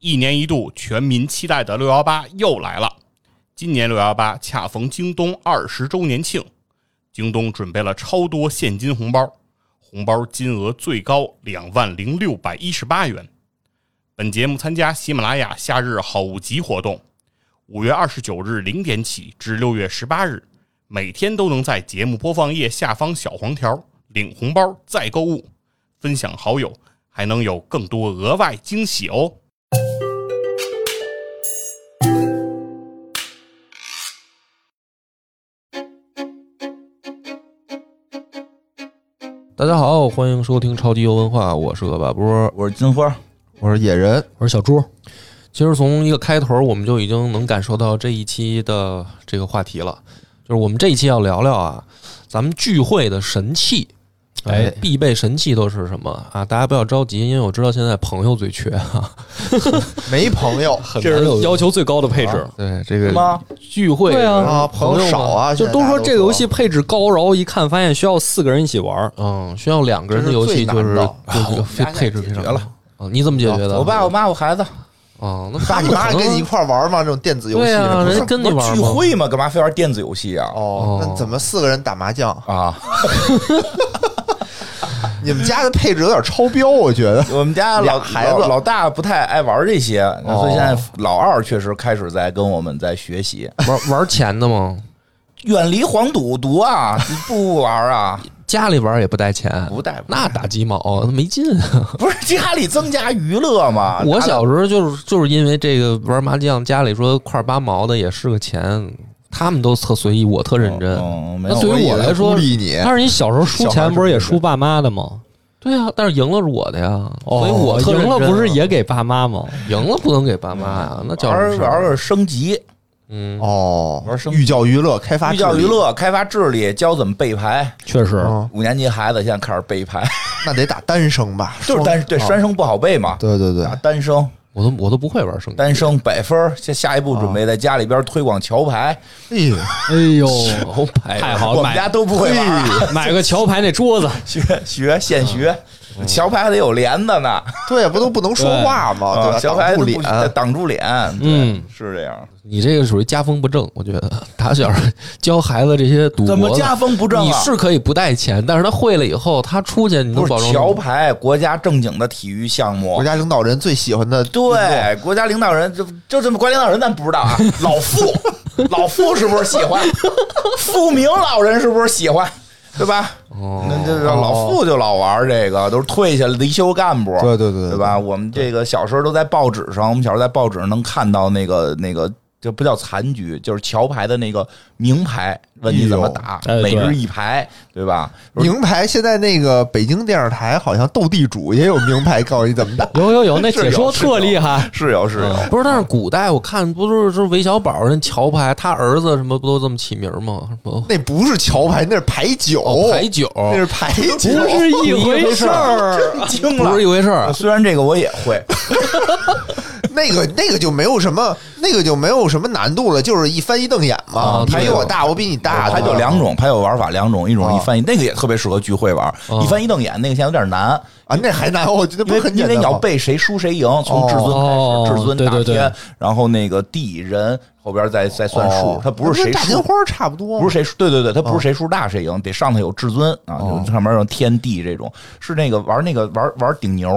一年一度全民期待的六幺八又来了。今年六幺八恰逢京东二十周年庆，京东准备了超多现金红包，红包金额最高两万零六百一十八元。本节目参加喜马拉雅夏日好物集活动，五月二十九日零点起至六月十八日，每天都能在节目播放页下方小黄条领红包再购物，分享好友还能有更多额外惊喜哦。大家好，欢迎收听超级游文化，我是恶霸波。我是金花，我是野人，我是小猪。其实从一个开头，我们就已经能感受到这一期的这个话题了，就是我们这一期要聊聊啊，咱们聚会的神器，哎，必备神器都是什么啊？大家不要着急，因为我知道现在朋友最缺哈，没朋友，这是要求最高的配置。对这个吗？聚会对啊，朋友少啊，就都说这个游戏配置高，然后一看发现需要四个人一起玩，嗯，需要两个人的游戏就是就是非配置非常了。啊，你怎么解决的？我爸、我妈、我孩子。哦，那爸你妈跟你一块玩吗？这种电子游戏，对啊，人跟你玩聚会嘛，干嘛非玩电子游戏啊？哦，那怎么四个人打麻将啊？你们家的配置有点超标，我觉得。我们家老孩子老大不太爱玩这些，所以现在老二确实开始在跟我们在学习玩玩钱的吗？远离黄赌毒啊！不玩啊！家里玩也不带钱，不带，那打鸡毛没劲啊。不是家里增加娱乐吗？我小时候就是就是因为这个玩麻将，家里说块八毛的也是个钱，他们都特随意，我特认真。那对于我来说，但是你小时候输钱不是也输爸妈的吗？对啊，但是赢了是我的呀，所以我赢了不是也给爸妈吗？赢了不能给爸妈呀，那叫玩玩升级。嗯哦，玩寓教于乐，开发寓教于乐，开发智力，教怎么背牌。确实，五年级孩子现在开始背牌，那得打单声吧？就是单对双声不好背嘛。对对对，打单声，我都我都不会玩升单升百分。下下一步准备在家里边推广桥牌。哎呦哎呦，桥牌太好，我们家都不会玩。买个桥牌那桌子，学学现学。桥牌还得有帘子呢，对，不都不能说话吗？对吧？桥牌挡住脸，挡住脸，嗯，是这样。你这个属于家风不正，我觉得打小教孩子这些赌博怎么家风不正？你是可以不带钱，但是他会了以后，他出去你能保证桥牌国家正经的体育项目，国家领导人最喜欢的。对，国家领导人就就这么，国家领导人咱不知道啊。老傅，老傅是不是喜欢？傅明老人是不是喜欢？对吧？哦，那这老傅就老玩这个，都是退下来的一休干部。对对对，对吧？我们这个小时候都在报纸上，我们小时候在报纸上能看到那个那个。这不叫残局，就是桥牌的那个名牌，问你怎么打，每日一牌，对吧？名牌现在那个北京电视台好像斗地主也有名牌，告诉你怎么打。有有有，那解说特厉害，是有是有。不是，但是古代我看不是是韦小宝那桥牌，他儿子什么不都这么起名吗？那不是桥牌，那是牌九，牌九，那是牌九，不是一回事儿，惊了，不是一回事儿。虽然这个我也会。那个那个就没有什么，那个就没有什么难度了，就是一翻一瞪眼嘛。牌比我大，我比你大。它就两种，它有玩法两种，一种一翻一，那个也特别适合聚会玩。一翻一瞪眼，那个现在有点难啊，那还难。我觉得不是很因为你要背谁输谁赢，从至尊开始，至尊大天，然后那个地人后边再再算数，它不是谁大金花差不多，不是谁输对对对，它不是谁数大谁赢，得上头有至尊啊，上面有天地这种，是那个玩那个玩玩顶牛。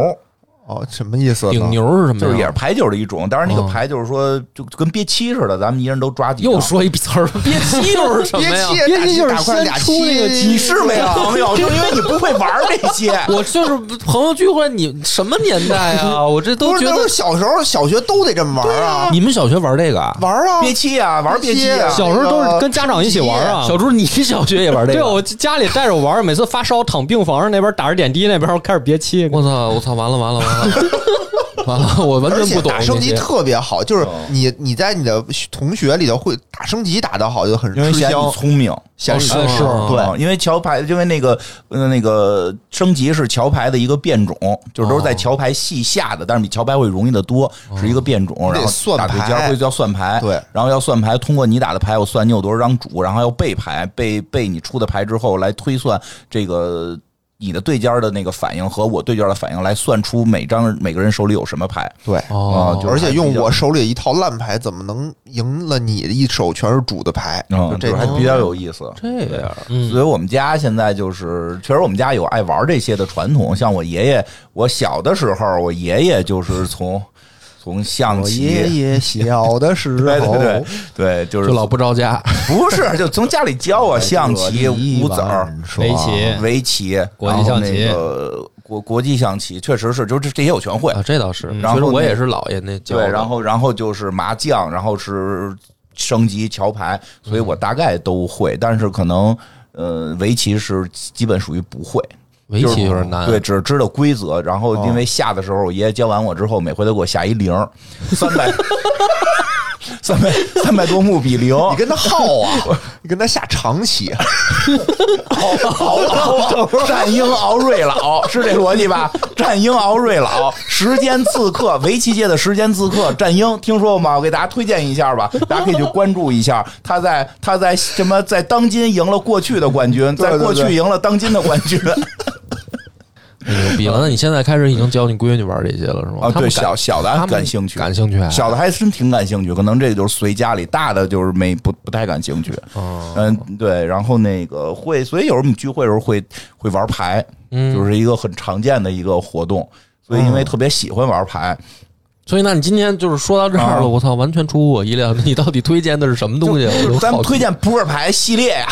哦，什么意思？顶牛是什么？就是也是牌九的一种，但是那个牌就是说，就跟憋七似的，咱们一人都抓几。又说一词儿，憋七又是什么呀？憋七就是先出那个，你是没朋友，就因为你不会玩这些。我就是朋友聚会，你什么年代啊？我这都觉得小时候小学都得这么玩啊。你们小学玩这个？玩啊，憋七啊，玩憋七啊。小时候都是跟家长一起玩啊。小朱，你小学也玩这个？对，我家里带着我玩，每次发烧躺病房上，那边打着点滴，那边开始憋气。我操！我操！完了完了完了！完了，我完全不懂。打升级特别好，就是你你在你的同学里头会打升级打得好就很吃香。聪明，显示是对，因为桥牌，因为那个呃那个升级是桥牌的一个变种，就是都是在桥牌系下的，但是比桥牌会容易的多，是一个变种。然后打对尖会叫算牌，对，然后要算牌，通过你打的牌，我算你有多少张主，然后要背牌，背背你出的牌之后来推算这个。你的对家的那个反应和我对家的反应来算出每张每个人手里有什么牌。对，哦，就是而且用我手里一套烂牌，怎么能赢了你一手全是主的牌？嗯，这还比较有意思。这样，嗯所以我们家现在就是，确实我们家有爱玩这些的传统。像我爷爷，我小的时候，我爷爷就是从从象我棋，爷 爷小的时对候，对对对，就是就老不着家，不是，就从家里教我象棋、五子儿、围棋围棋、国际象棋那个国国际象棋，确实是，就是这这些我全会。啊，这倒是。然后那其实我也是姥爷那教对，然后然后就是麻将，然后是升级桥牌，所以我大概都会，但是可能呃围棋是基本属于不会。围棋有点难。对，只知道规则，然后因为下的时候，我爷爷教完我之后，每回都给我下一零，三百，三百三百多目比零，你跟他耗啊，你跟他下长棋，熬熬 战鹰熬瑞老是这逻辑吧？战鹰熬瑞老，时间刺客，围棋界的时间刺客战鹰，听说过吗？我给大家推荐一下吧，大家可以去关注一下。他在他在什么在当今赢了过去的冠军，在过去赢了当今的冠军。牛逼了！那你现在开始已经教你闺女玩这些了是吗？啊，对，小小的他们感兴趣，感兴趣啊，小的还真挺感兴趣，可能这就是随家里，大的就是没不不太感兴趣。哦嗯，对，然后那个会，所以有时候我们聚会的时候会会玩牌，嗯就是一个很常见的一个活动。所以因为特别喜欢玩牌，所以那你今天就是说到这儿啊了，我操，完全出乎我意料。你到底推荐的是什么东西？咱们推荐扑克牌系列呀，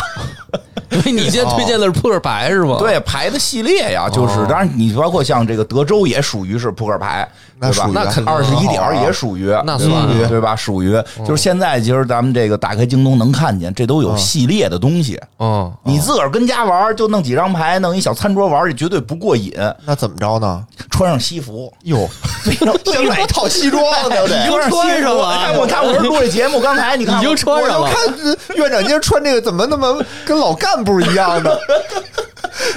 所以你今天推荐的是扑克牌是吗？对牌的系列呀，就是哦当然你包括像这个德州也属于是扑克牌，对吧那属？于那肯定二十一点也属于，那对吧算对吧？属于就是现在其实咱们这个打开京东能看见，这都有系列的东西。嗯，你自个儿跟家玩，就弄几张牌，弄一小餐桌玩，这绝对不过瘾。那怎么着呢？穿上西服，哟，先买 一套西装，对不对？已经穿上了哎我看我是录这节目，刚才你看已经穿上了。我看呃院长今天穿这个怎么那么跟老干部一样的？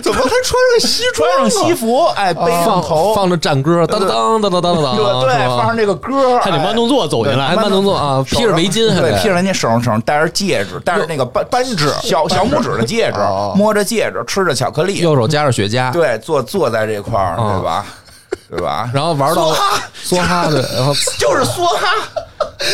怎么还穿上西装穿啊？上西服，哎，背上放头，放着战歌，当当当当当当当，对对，放上这个歌，还得慢动作走进来还慢动作啊，披着围巾还对，得。披着人家手上手上戴着戒指，戴着那个扳扳指，小小拇指的戒指哦，摸着戒指，吃着巧克力，右手夹着雪茄，对，坐坐在这块儿，啊对吧？对吧？然后玩到梭哈。梭哈对，然后 就是梭哈，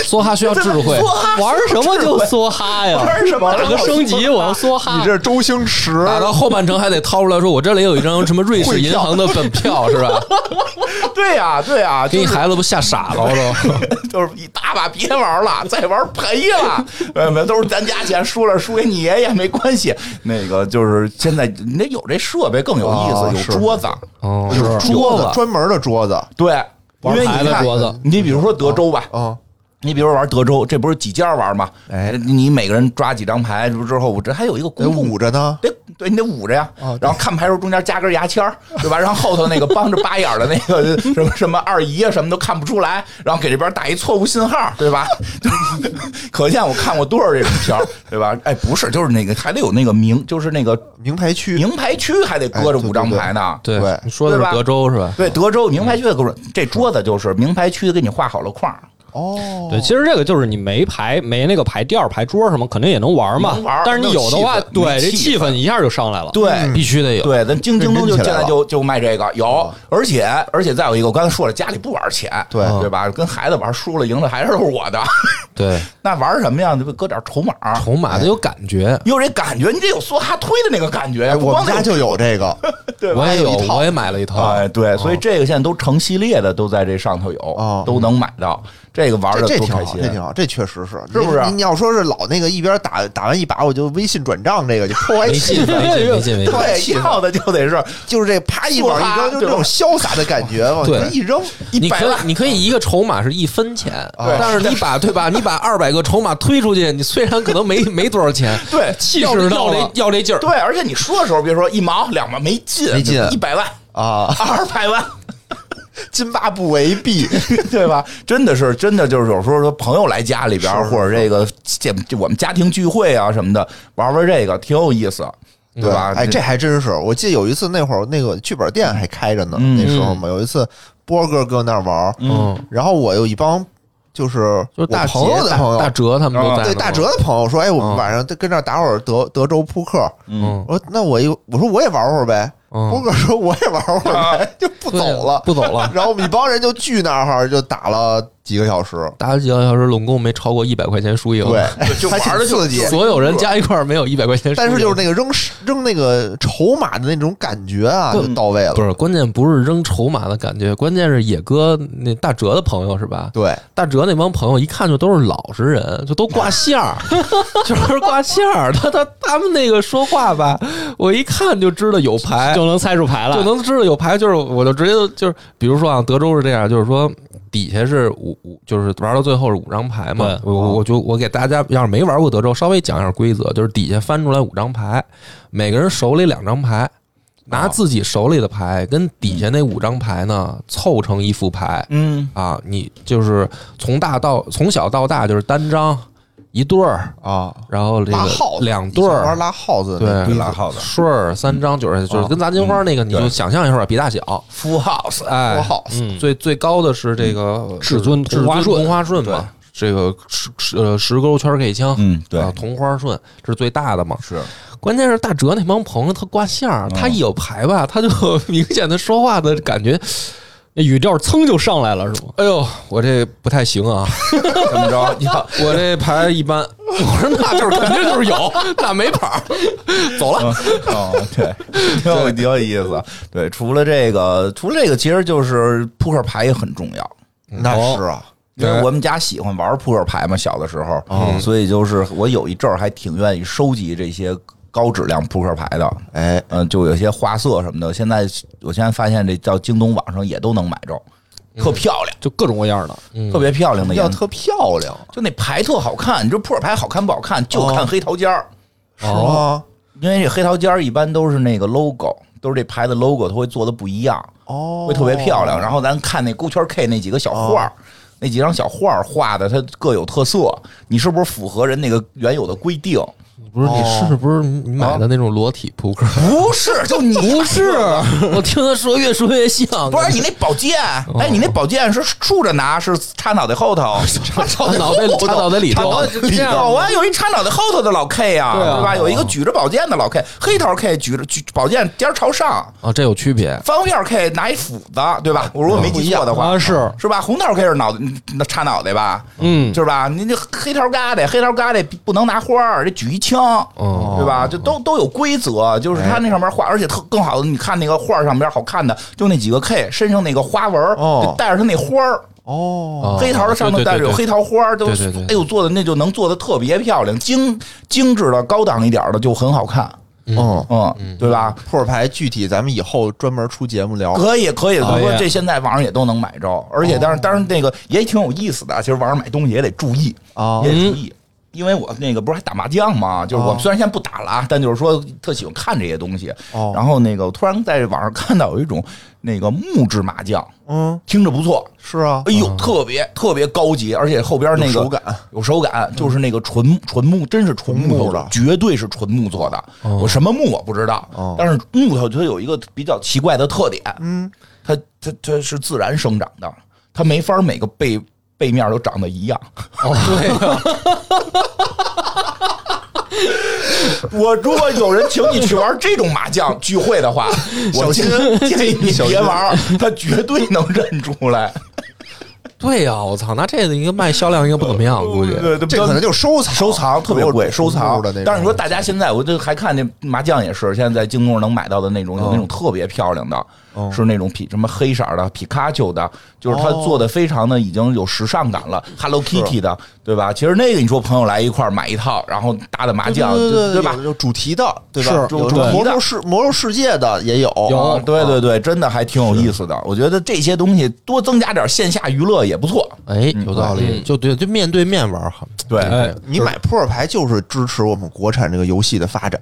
梭哈需要智慧。玩什么就梭哈呀？玩什么？打个升级，我要梭哈。你这周星驰。打到后半程还得掏出来说，我这里有一张什么瑞士银行的本票是吧？对呀，对呀，给你就是孩子不吓傻了都。就是一大把别玩了，再玩赔了，呃，没都是咱家钱，输了输给你爷爷没关系。那个就是现在你得有这设备更有意哦思，是。有桌子，哦，有桌子。子专门的桌子。对，因玩牌为你看的桌子，你比如说德州吧，啊，你比如玩德州，这不是几家玩吗？哎你每个人抓几张牌之后，我这还有一个得公共捂着呢。得对你得捂着呀，哦然后看牌时候中间加根牙签儿对吧？然后后头那个帮着扒眼的那个什么什么二姨啊什么都看不出来，然后给这边打一错误信号，对吧？可见我看过多少这种片儿，对吧？哎，不是，就是那个还得有那个名，就是那个名牌区名牌区还得搁着五张牌呢。对对，你说的是德州是吧？对，德州名牌区的搁着，这桌子就是名牌区给你画好了框儿，哦，对，其实这个就是你没牌没那个牌垫儿、牌桌什么，肯定也能玩嘛能玩。但是你有的话，对这气氛一下就上来了。对，必须得有。对，咱京京东就现在就就卖这个有，而且而且再有一个，我刚才说了，家里不玩钱，对对吧？跟孩子玩输了赢了还是我的，对，那玩什么呀？就搁点筹码，筹码得有感觉。有这感觉，你得有梭哈推的那个感觉我们家就有这个，对？我也有有一，套我也买了一套。哎，对，所以这个现在都成系列的，都在这上头有哦，都能买到。这个玩的这这挺好，这挺好，这确实是，是不是你你要说是老那个一边打打完一把，我就微信转账，这个就破坏没气氛，劲，没劲，没劲。对，气的就得是就是这啪一往一扔，就这种潇洒的感觉，往对一扔，你可以一百万，你可以一个筹码是一分钱，对但是你把对吧？你把二百个筹码推出去，你虽然可能没没多少钱，对气要要势到了这要这劲儿。对，而且你说的时候，别说一毛两毛没劲，没劲一百万、啊，二百万。津巴布韦币，对吧？真的是，真的就是有时候说朋友来家里边或者这个这这我们家庭聚会啊什么的，玩玩这个挺有意思，对吧？哎，这还真是，我记得有一次那会儿那个剧本店还开着呢，嗯那时候嘛，有一次波哥搁那儿玩，嗯，然后我有一帮就是就是大我朋友的朋友，大哲他们都在呢对大哲的朋友说，哎，我们晚上跟这儿打会儿德德州扑克。嗯我说那我一我说我也玩会儿呗。嗯波哥说我也玩会儿牌，就不走了。不走了。然后我们一帮人就聚那儿，就打了几个小时。打了几个小时，拢共没超过一百块钱输赢。对，就玩的就刺激。所有人加一块儿没有一百块钱输赢。但是就是那个扔扔那个筹码的那种感觉啊，就到位了。不是关键，不是扔筹码的感觉，关键是野哥那大哲的朋友是吧？对，大哲那帮朋友一看就都是老实人，就都挂线儿，就是挂线儿。他他他们那个说话吧，我一看就知道有牌，就能猜出牌了，就能知道有牌。就是我就直接就是，比如说啊，德州是这样，就是说底下是五五，就是玩到最后是五张牌嘛对。我我我就我给大家要是没玩过德州，稍微讲一下规则，就是底下翻出来五张牌，每个人手里两张牌。拿自己手里的牌跟底下那五张牌呢凑成一副牌，嗯啊，你就是从大到从小到大就是单张一对儿，啊，然后这个拉耗子两对儿，玩拉耗子对拉耗子顺儿三张就是就是啊跟砸金花那个，你就想象一下比大小，，full house，哎多好嗯最最高的是这个至尊至同花顺同花顺嘛，这个十十呃十勾圈 K 枪，嗯，对啊，，同花顺这是最大的嘛。是关键是大哲那帮朋友他挂线儿，嗯他一有牌吧，他就 明显的说话的感觉。那语调噌就上来了，是吗？哎呦，我这不太行啊，怎么着？你看，我这牌一般。我说那就是 肯定就是有，那没牌儿，走了。哦，对，挺有挺有意思。对，除了这个，除了这个，其实就是扑克牌也很重要。那是啊，因为我们家喜欢玩扑克牌嘛，小的时候，哦所以就是我有一阵儿还挺愿意收集这些高质量扑克牌的。哎，嗯，就有些花色什么的，现在我现在发现这到京东网上也都能买着，特漂亮，就各种各样的，嗯特别漂亮的颜色，要特漂亮，就那牌特好看。你说扑克牌好看不好看，就看黑桃尖儿，是吗？因为这黑桃尖儿一般都是那个 logo，都是这牌子 logo，它会做的不一样。哦，会特别漂亮。然后咱看那勾圈 K 那几个小画儿，那几张小画儿画的它各有特色，你是不是符合人那个原有的规定？不是你是不是你买的那种裸体扑克？不是，就你 不是，我听他说越说越像。不是你那宝剑，哎，你那宝剑是竖着拿，是插脑袋后头，插插脑袋插脑袋里头，里头啊，有一插脑袋后头的老 K 呀，对啊对吧？有一个举着宝剑的老 K，黑桃 K 举着举宝剑尖儿朝上，啊，这有区别。方片 K 拿一斧子，对吧？我如果没记错的话，啊是是吧？红桃 K 是脑袋那插脑袋吧？嗯，是吧？你这黑桃疙瘩，黑桃疙瘩不能拿花儿，得举一枪，哦。对吧？就都都有规则，就是它那上面画，而且特更好的，你看那个画上边好看的，就那几个 K 身上那个花纹就带着它那花儿，哦，哦。黑桃的上头带着有黑桃花，都哎呦做的那就能做的特别漂亮，精精致的高档一点的就很好看，嗯，嗯，对吧？扑克牌具体咱们以后专门出节目聊。可以，可以，这现在网上也都能买着，而且但是，当然那个也挺有意思的。其实网上买东西也得注意，啊也得注意。因为我那个不是还打麻将嘛，就是我们虽然现在不打了啊，但就是说特喜欢看这些东西。哦。然后那个我突然在网上看到有一种那个木质麻将，嗯，听着不错，是啊，哎呦，特别特别高级，而且后边那个有手感，有手感，就是那个纯纯木，真是纯木头的绝对是纯木做的。我什么木我不知道哦，但是木头它有一个比较奇怪的特点，嗯，它它它是自然生长的，它没法每个背背面都长得一样。哦，对呀，我如果有人请你去玩这种麻将聚会的话，我建 建议你别玩，他绝对能认出来。对呀，我操，那这个应该卖销量应该不怎么样，估计。对对这可能就是收藏，收藏特别贵，收藏的那种。但是你说大家现在，我就还看那麻将也是，现在在京东上能买到的那种，有那种特别漂亮的，是那种皮什么黑色的皮卡丘的，就是它做的非常的已经有时尚感了，Hello Kitty 的，对吧？其实那个你说朋友来一块儿买一套，然后打打麻将，对对对吧？有有主题的，对吧？是有有主题的魔兽世魔兽世界的也有，啊对对对，真的还挺有意思的。我觉得这些东西多增加点线下娱乐也不错。哎，有道理，嗯就对，就面对面玩好。对，哎，你买扑克牌就是支持我们国产这个游戏的发展。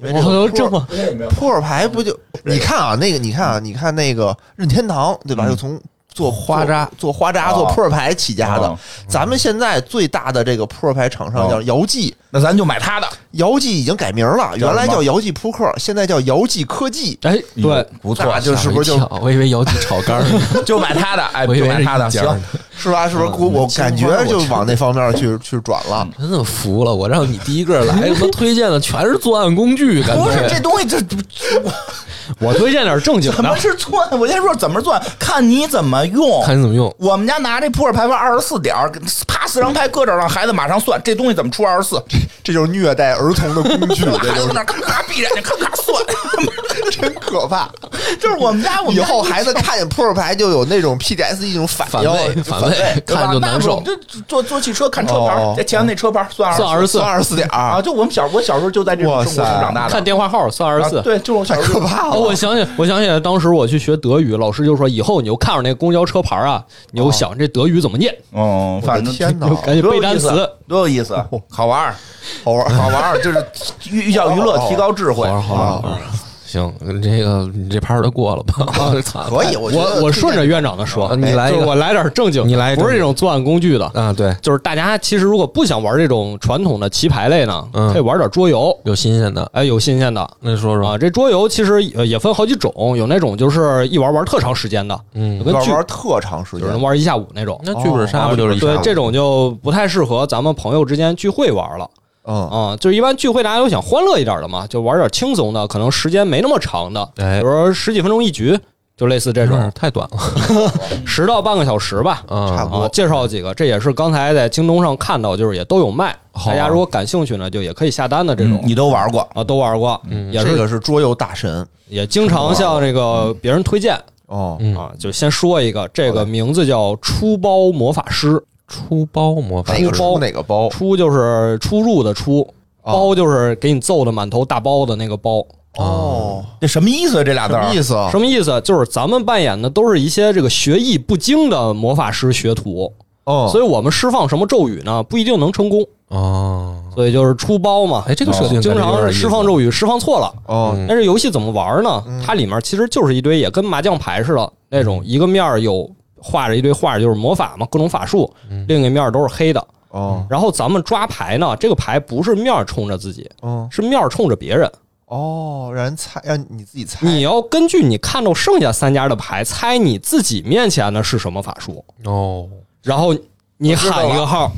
我个扑这么扑克牌不就你看啊，那个你看啊，你看那个任天堂对吧？嗯就从做花扎做做花扎、哦做扑克牌起家的哦。咱们现在最大的这个扑克牌厂商哦叫姚记，那咱就买他的。姚记已经改名了，原来叫姚记扑克，现在叫姚记科技。哎，对，不错，就是不是就我以为姚记炒肝 就买他的，哎，就买他的，行。是吧？是不是？我我感觉就往那方面去去转了。真的服了！我让你第一个来，他妈推荐的全是作案工具，不是这东西，这我推荐点正经的怎么的。是钻？我先说怎么钻，看你怎么用。看你怎么用。我们家拿这扑克牌玩二十四点，啪四张牌搁这儿，让孩子马上算这东西怎么出二十四，这就是虐待儿童的工具，这孩就是那咔咔闭着眼睛咔咔算，真可怕。就是我们家我们家以后孩子看见扑克牌就有那种 PTSD 一种反应，反胃反胃 看就难受就坐坐汽车看车牌在前面那车牌算算二十四算二十四点啊，就我们小我小时候就在这种哇生活中长大的，看电话号算二十四。啊对，就是我小时候就可怕哦，我想起，我想起来，当时我去学德语，老师就说，以后你就看着那公交车牌啊，你就想这德语怎么念，嗯，我反正的天哪，赶紧背单词。多有意思，好玩儿，好玩儿好玩儿，就是寓教于乐，提高智慧。行，这个你这盘儿就过了吧？操可以，我我我顺着院长的说，啊你来我来点正经的，你来不是这种作案工具的。啊，对，就是大家其实如果不想玩这种传统的棋牌类呢，嗯可以玩点桌游，有新鲜的，哎，有新鲜的那说说啊。这桌游其实呃也分好几种，有那种就是一玩玩特长时间的，嗯有跟剧玩玩特长时间就是能，玩一下午那种。那剧本杀不就是一下午对这种就不太适合咱们朋友之间聚会玩了嗯，啊、就是一般聚会大家都想欢乐一点的嘛，就玩点轻松的，可能时间没那么长的，哎比如说十几分钟一局，就类似这种，太短了 十到半个小时吧。啊差不多啊，介绍几个，这也是刚才在京东上看到，就是也都有卖。大家如果感兴趣呢，就也可以下单的这种嗯你都玩过？啊，都玩过，嗯也是这个是桌游大神也经常向这个别人推荐哦，嗯啊。就先说一个，这个名字叫出包魔法师，出包魔法师哪个出哪个包？出就是出入的出，哦包就是给你揍的满头大包的那个包。哦，这什么意思？这俩字儿什么意思啊？什么意思？就是咱们扮演的都是一些这个学艺不精的魔法师学徒，哦，所以我们释放什么咒语呢，不一定能成功。哦，所以就是出包嘛。哎，这个设定经常释放咒语释放错了。哦，嗯但是游戏怎么玩呢？它里面其实就是一堆也跟麻将牌似的那种，一个面儿有画着一堆画，就是魔法嘛，各种法术；另一个面都是黑的。哦，然后咱们抓牌呢，这个牌不是面冲着自己，嗯，是面冲着别人。哦，让人猜，让你自己猜，你要根据你看到剩下三家的牌，猜你自己面前的是什么法术，哦，然后你喊一个号，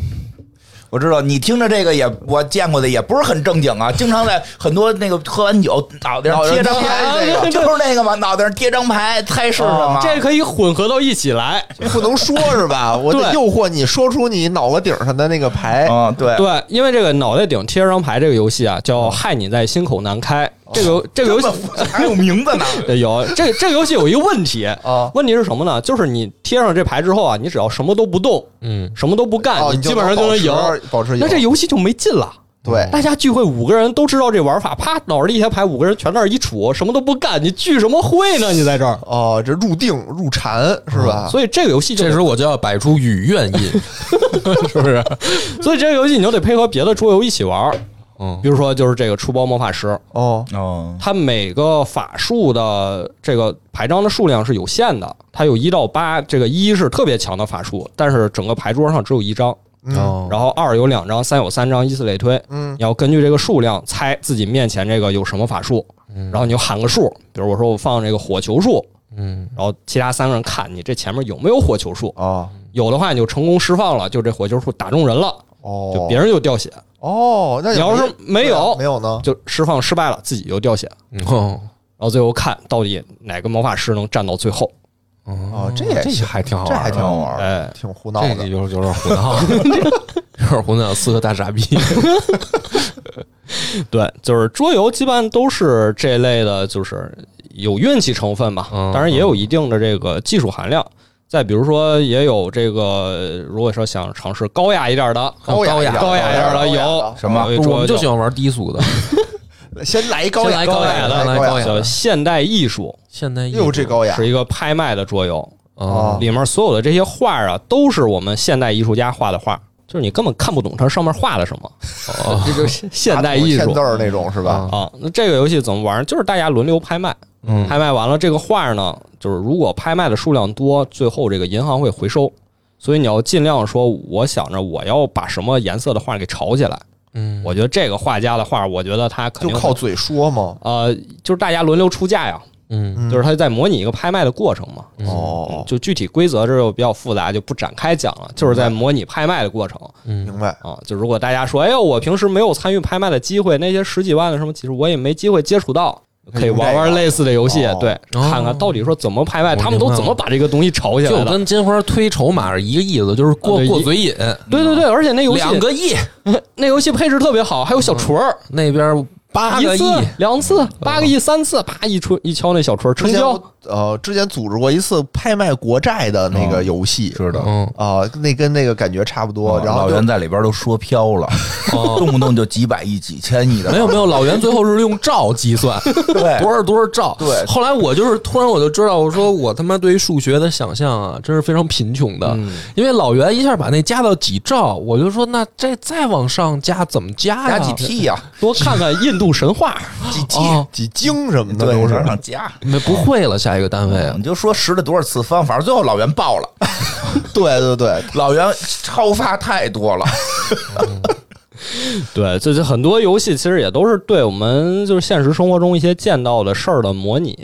我知道你听着这个也我见过的也不是很正经啊，经常在很多那个喝完酒脑袋上贴张牌，这个就是那个嘛，脑袋上贴张牌，猜是什么？这可以混合到一起来。不能说是吧？我得诱惑你说出你脑袋顶上的那个牌。啊，对，对，因为这个脑袋顶贴张牌这个游戏啊，叫“害你在心口难开”。这个这个游戏还有名字呢。对有这个这个游戏有一个问题啊 问题是什么呢？就是你贴上这牌之后啊，你只要什么都不动，嗯，什么都不干，哦，你基本上就能赢。保持赢。那这游戏就没劲了。对大家聚会五个人都知道这玩法，啪，脑袋一下牌，五个人全那儿一杵，什么都不干，你聚什么会呢？你在这儿，哦，这入定入禅是吧？所以这个游戏就这时候我就要摆出语愿音，是不是？所以这个游戏你就得配合别的桌游一起玩儿。嗯。比如说就是这个出包魔法师，哦，哦，它每个法术的这个牌张的数量是有限的，它有一到八，这个一是特别强的法术，但是整个牌桌上只有一张，哦，然后二有两张，三有三张，以此类推。嗯。你要根据这个数量猜自己面前这个有什么法术，然后你就喊个数，比如我说我放这个火球术，嗯，然后其他三个人看你这前面有没有火球术，哦。有的话你就成功释放了，就这火球术打中人了，哦，就别人就掉血，哦，那你要是没有没有呢？就释放失败了，自己就掉血。哦，然后最后看到底哪个魔法师能站到最后。哦，这也这还挺好这还挺好玩，哎，挺胡闹的。这个有有点胡闹，有 点胡闹，四个大傻逼。对，就是桌游基本都是这类的，就是有运气成分吧，嗯当然也有一定的这个技术含量。再比如说，也有这个，如果说想尝试高雅一点的，高雅一点高雅一点的有什么？我们就喜欢玩低俗的，先来一高雅，先来高雅的来高雅叫现代艺术，现代艺术。哟，这高雅。是一个拍卖的桌游，啊里面所有的这些画啊，都是我们现代艺术家画的画，就是你根本看不懂它上面画的什么，这就是现代艺术。字儿那种是吧？啊。那这个游戏怎么玩？就是大家轮流拍卖，嗯拍卖完了这个画呢，就是如果拍卖的数量多，最后这个银行会回收，所以你要尽量说，我想着我要把什么颜色的画给炒起来。嗯，我觉得这个画家的画，我觉得他肯定就靠嘴说嘛。呃，就是大家轮流出价呀，嗯嗯就是他在模拟一个拍卖的过程嘛。哦，就具体规则这就比较复杂，就不展开讲了。就是在模拟拍卖的过程嗯明白。啊。就如果大家说，哎呦，我平时没有参与拍卖的机会，那些十几万的什么，其实我也没机会接触到。可以玩玩类似的游戏哦，对，哦看看到底说怎么拍卖，他们都怎么把这个东西炒起来的。就跟金花推筹码是一个意思，就是过过嘴瘾。对对对，而且那游戏两个亿，那游戏配置特别好，还有小锤儿，那边八个亿、两次、八个亿、三次，啪一出一敲那小锤儿成交。呃，之前组织过一次拍卖国债的那个游戏，是的。嗯，啊，那跟那个感觉差不多。然后老袁在里边都说飘了，哦 动不动就几百亿、几千亿的。没有没有，老袁最后是用兆计算，对多少多少兆。对后来我就是突然我就知道，我说我他妈对于数学的想象啊，真是非常贫穷的。嗯因为老袁一下把那加到几兆，我就说那这再往上加怎么加呀？加几 T 呀？多看看印度神话，几？哦，几经什么的，都是往上加。那不会了，下一个单位啊你。就说十了多少次方，反正最后老袁爆了。对对对，老袁超发太多了，对，这这很多游戏其实也都是对我们就是现实生活中一些见到的事儿的模拟，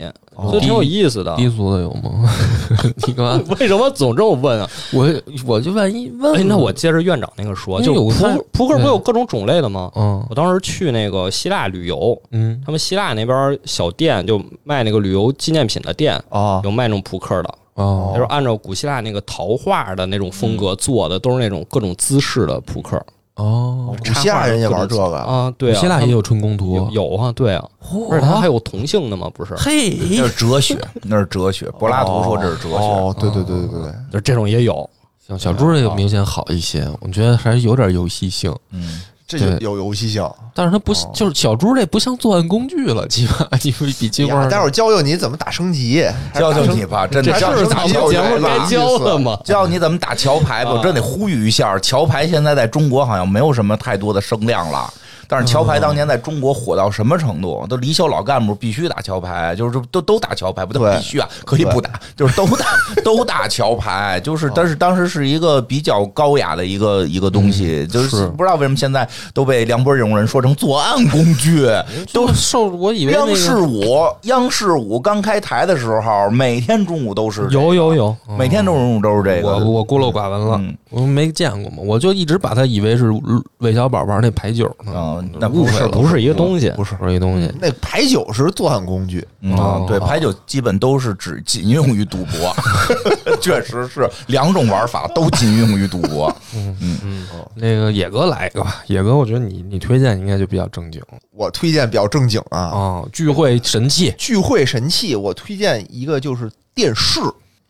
所以挺有意思的。低俗的有吗？你干嘛？为什么总这么问啊？我我就万一问哎，那我接着院长那个说，就扑克扑克不有各种种类的吗？嗯我当时去那个希腊旅游，嗯他们希腊那边小店就卖那个旅游纪念品的店，啊，有卖那种扑克的，哦他说按照古希腊那个陶画的那种风格做的，都是那种各种姿势的扑克哦，古希腊人也玩这个，啊。对啊，希腊也有有春宫图，有啊，对啊，嚯而且它还有同性的嘛，不是？嘿那是哲学，那是哲学。柏拉图说这是哲学。哦，对对对对对对，就这种也有。像小猪这个明显好一些，我觉得还是有点游戏性，嗯，对这就有游戏性。但是它不就是小猪这不像作案工具了，基本上你比比金花，待会儿教教你怎么打升级，教教你吧，真的这是咱们节目该教的吗。教你怎么打桥牌吧，我真得呼吁一下，桥牌现在在中国好像没有什么太多的声量了。但是桥牌当年在中国火到什么程度？都离休老干部必须打桥牌，就是都都打桥牌，不都对必须啊？可以不打，就是都打都打桥牌，就是但是当时是一个比较高雅的一个一个东西，就是是不知道为什么现在都被梁波这种人说成作案工具。都受，我以为央视五，央视五刚开台的时候，每天中午都是有有有，每天中午都是这个。我我孤陋寡闻了嗯，我没见过嘛，我就一直把他以为是韦小宝玩那牌九呢，嗯，那不是误会了，不是一个东西。不是不是一个东西。那牌九是作案工具，嗯哦，对，牌九基本都是只仅用于赌博，确实是两种玩法都仅用于赌博。嗯嗯那个野哥来一个吧，野哥，我觉得你你推荐应该就比较正经我推荐比较正经啊。啊，聚会神器，聚会神器，我推荐一个就是电视，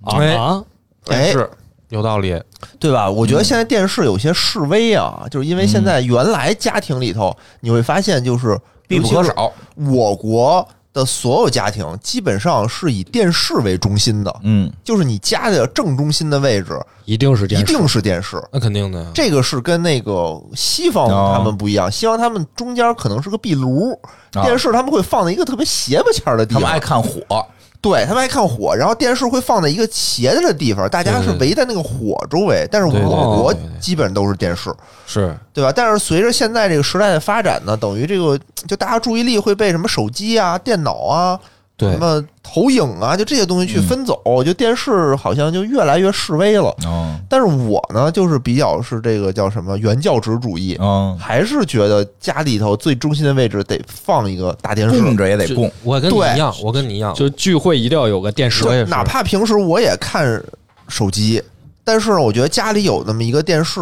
哎啊，哎，是有道理，对吧？我觉得现在电视有些示威啊，就是因为现在原来家庭里头，你会发现就是必不可。少。我国的所有家庭基本上是以电视为中心的，嗯，就是你家的正中心的位置一定是电视。一定是电视。那肯定的呀。这个是跟那个西方哦他们不一样，西方他们中间可能是个壁炉，啊电视他们会放在一个特别斜巴前儿的地他们爱方，看火，对他们爱看火，然后电视会放在一个斜着的地方，大家是围在那个火周围。但是我国基本都是电视，是对吧？但是随着现在这个时代的发展呢，等于这个就大家注意力会被什么手机啊、电脑啊、对什么投影啊，就这些东西去分走，就电视好像就越来越示威了。嗯但是我呢，就是比较是这个叫什么原教旨主义，嗯，还是觉得家里头最中心的位置得放一个大电视。供着也得供。我跟你一样，我跟你一样，就聚会一定要有个电视我，也是哪怕平时我也看手机，但是呢，我觉得家里有那么一个电视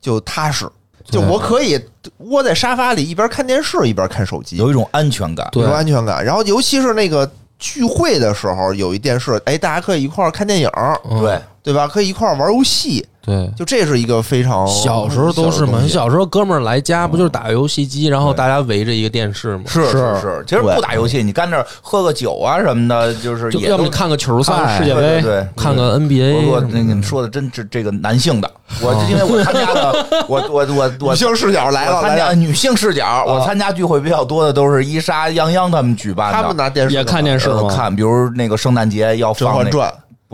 就踏实，就我可以窝在沙发里一边看电视一边看手机，有一种安全感。对有安全感。然后尤其是那个聚会的时候，有一电视，哎，大家可以一块儿看电影，嗯对，对吧？可以一块儿玩游戏，对。就这是一个非常小时候都是嘛，小时候哥们儿来家不就是打游戏机，然后大家围着一个电视嘛，是是是。是。其实不打游戏，你干这喝个酒啊什么的，就是也要么看个球赛，世界杯。对看个 NBA 我我什么的那个说的真是这个男性的，我因为我参加的，我我我我女性视角来了我参来女性视角，我参加聚会比较多的都是伊莎、泱泱他们举办的。他们拿电视也看电视看，比如那个圣诞节要《甄放那个嬛传》，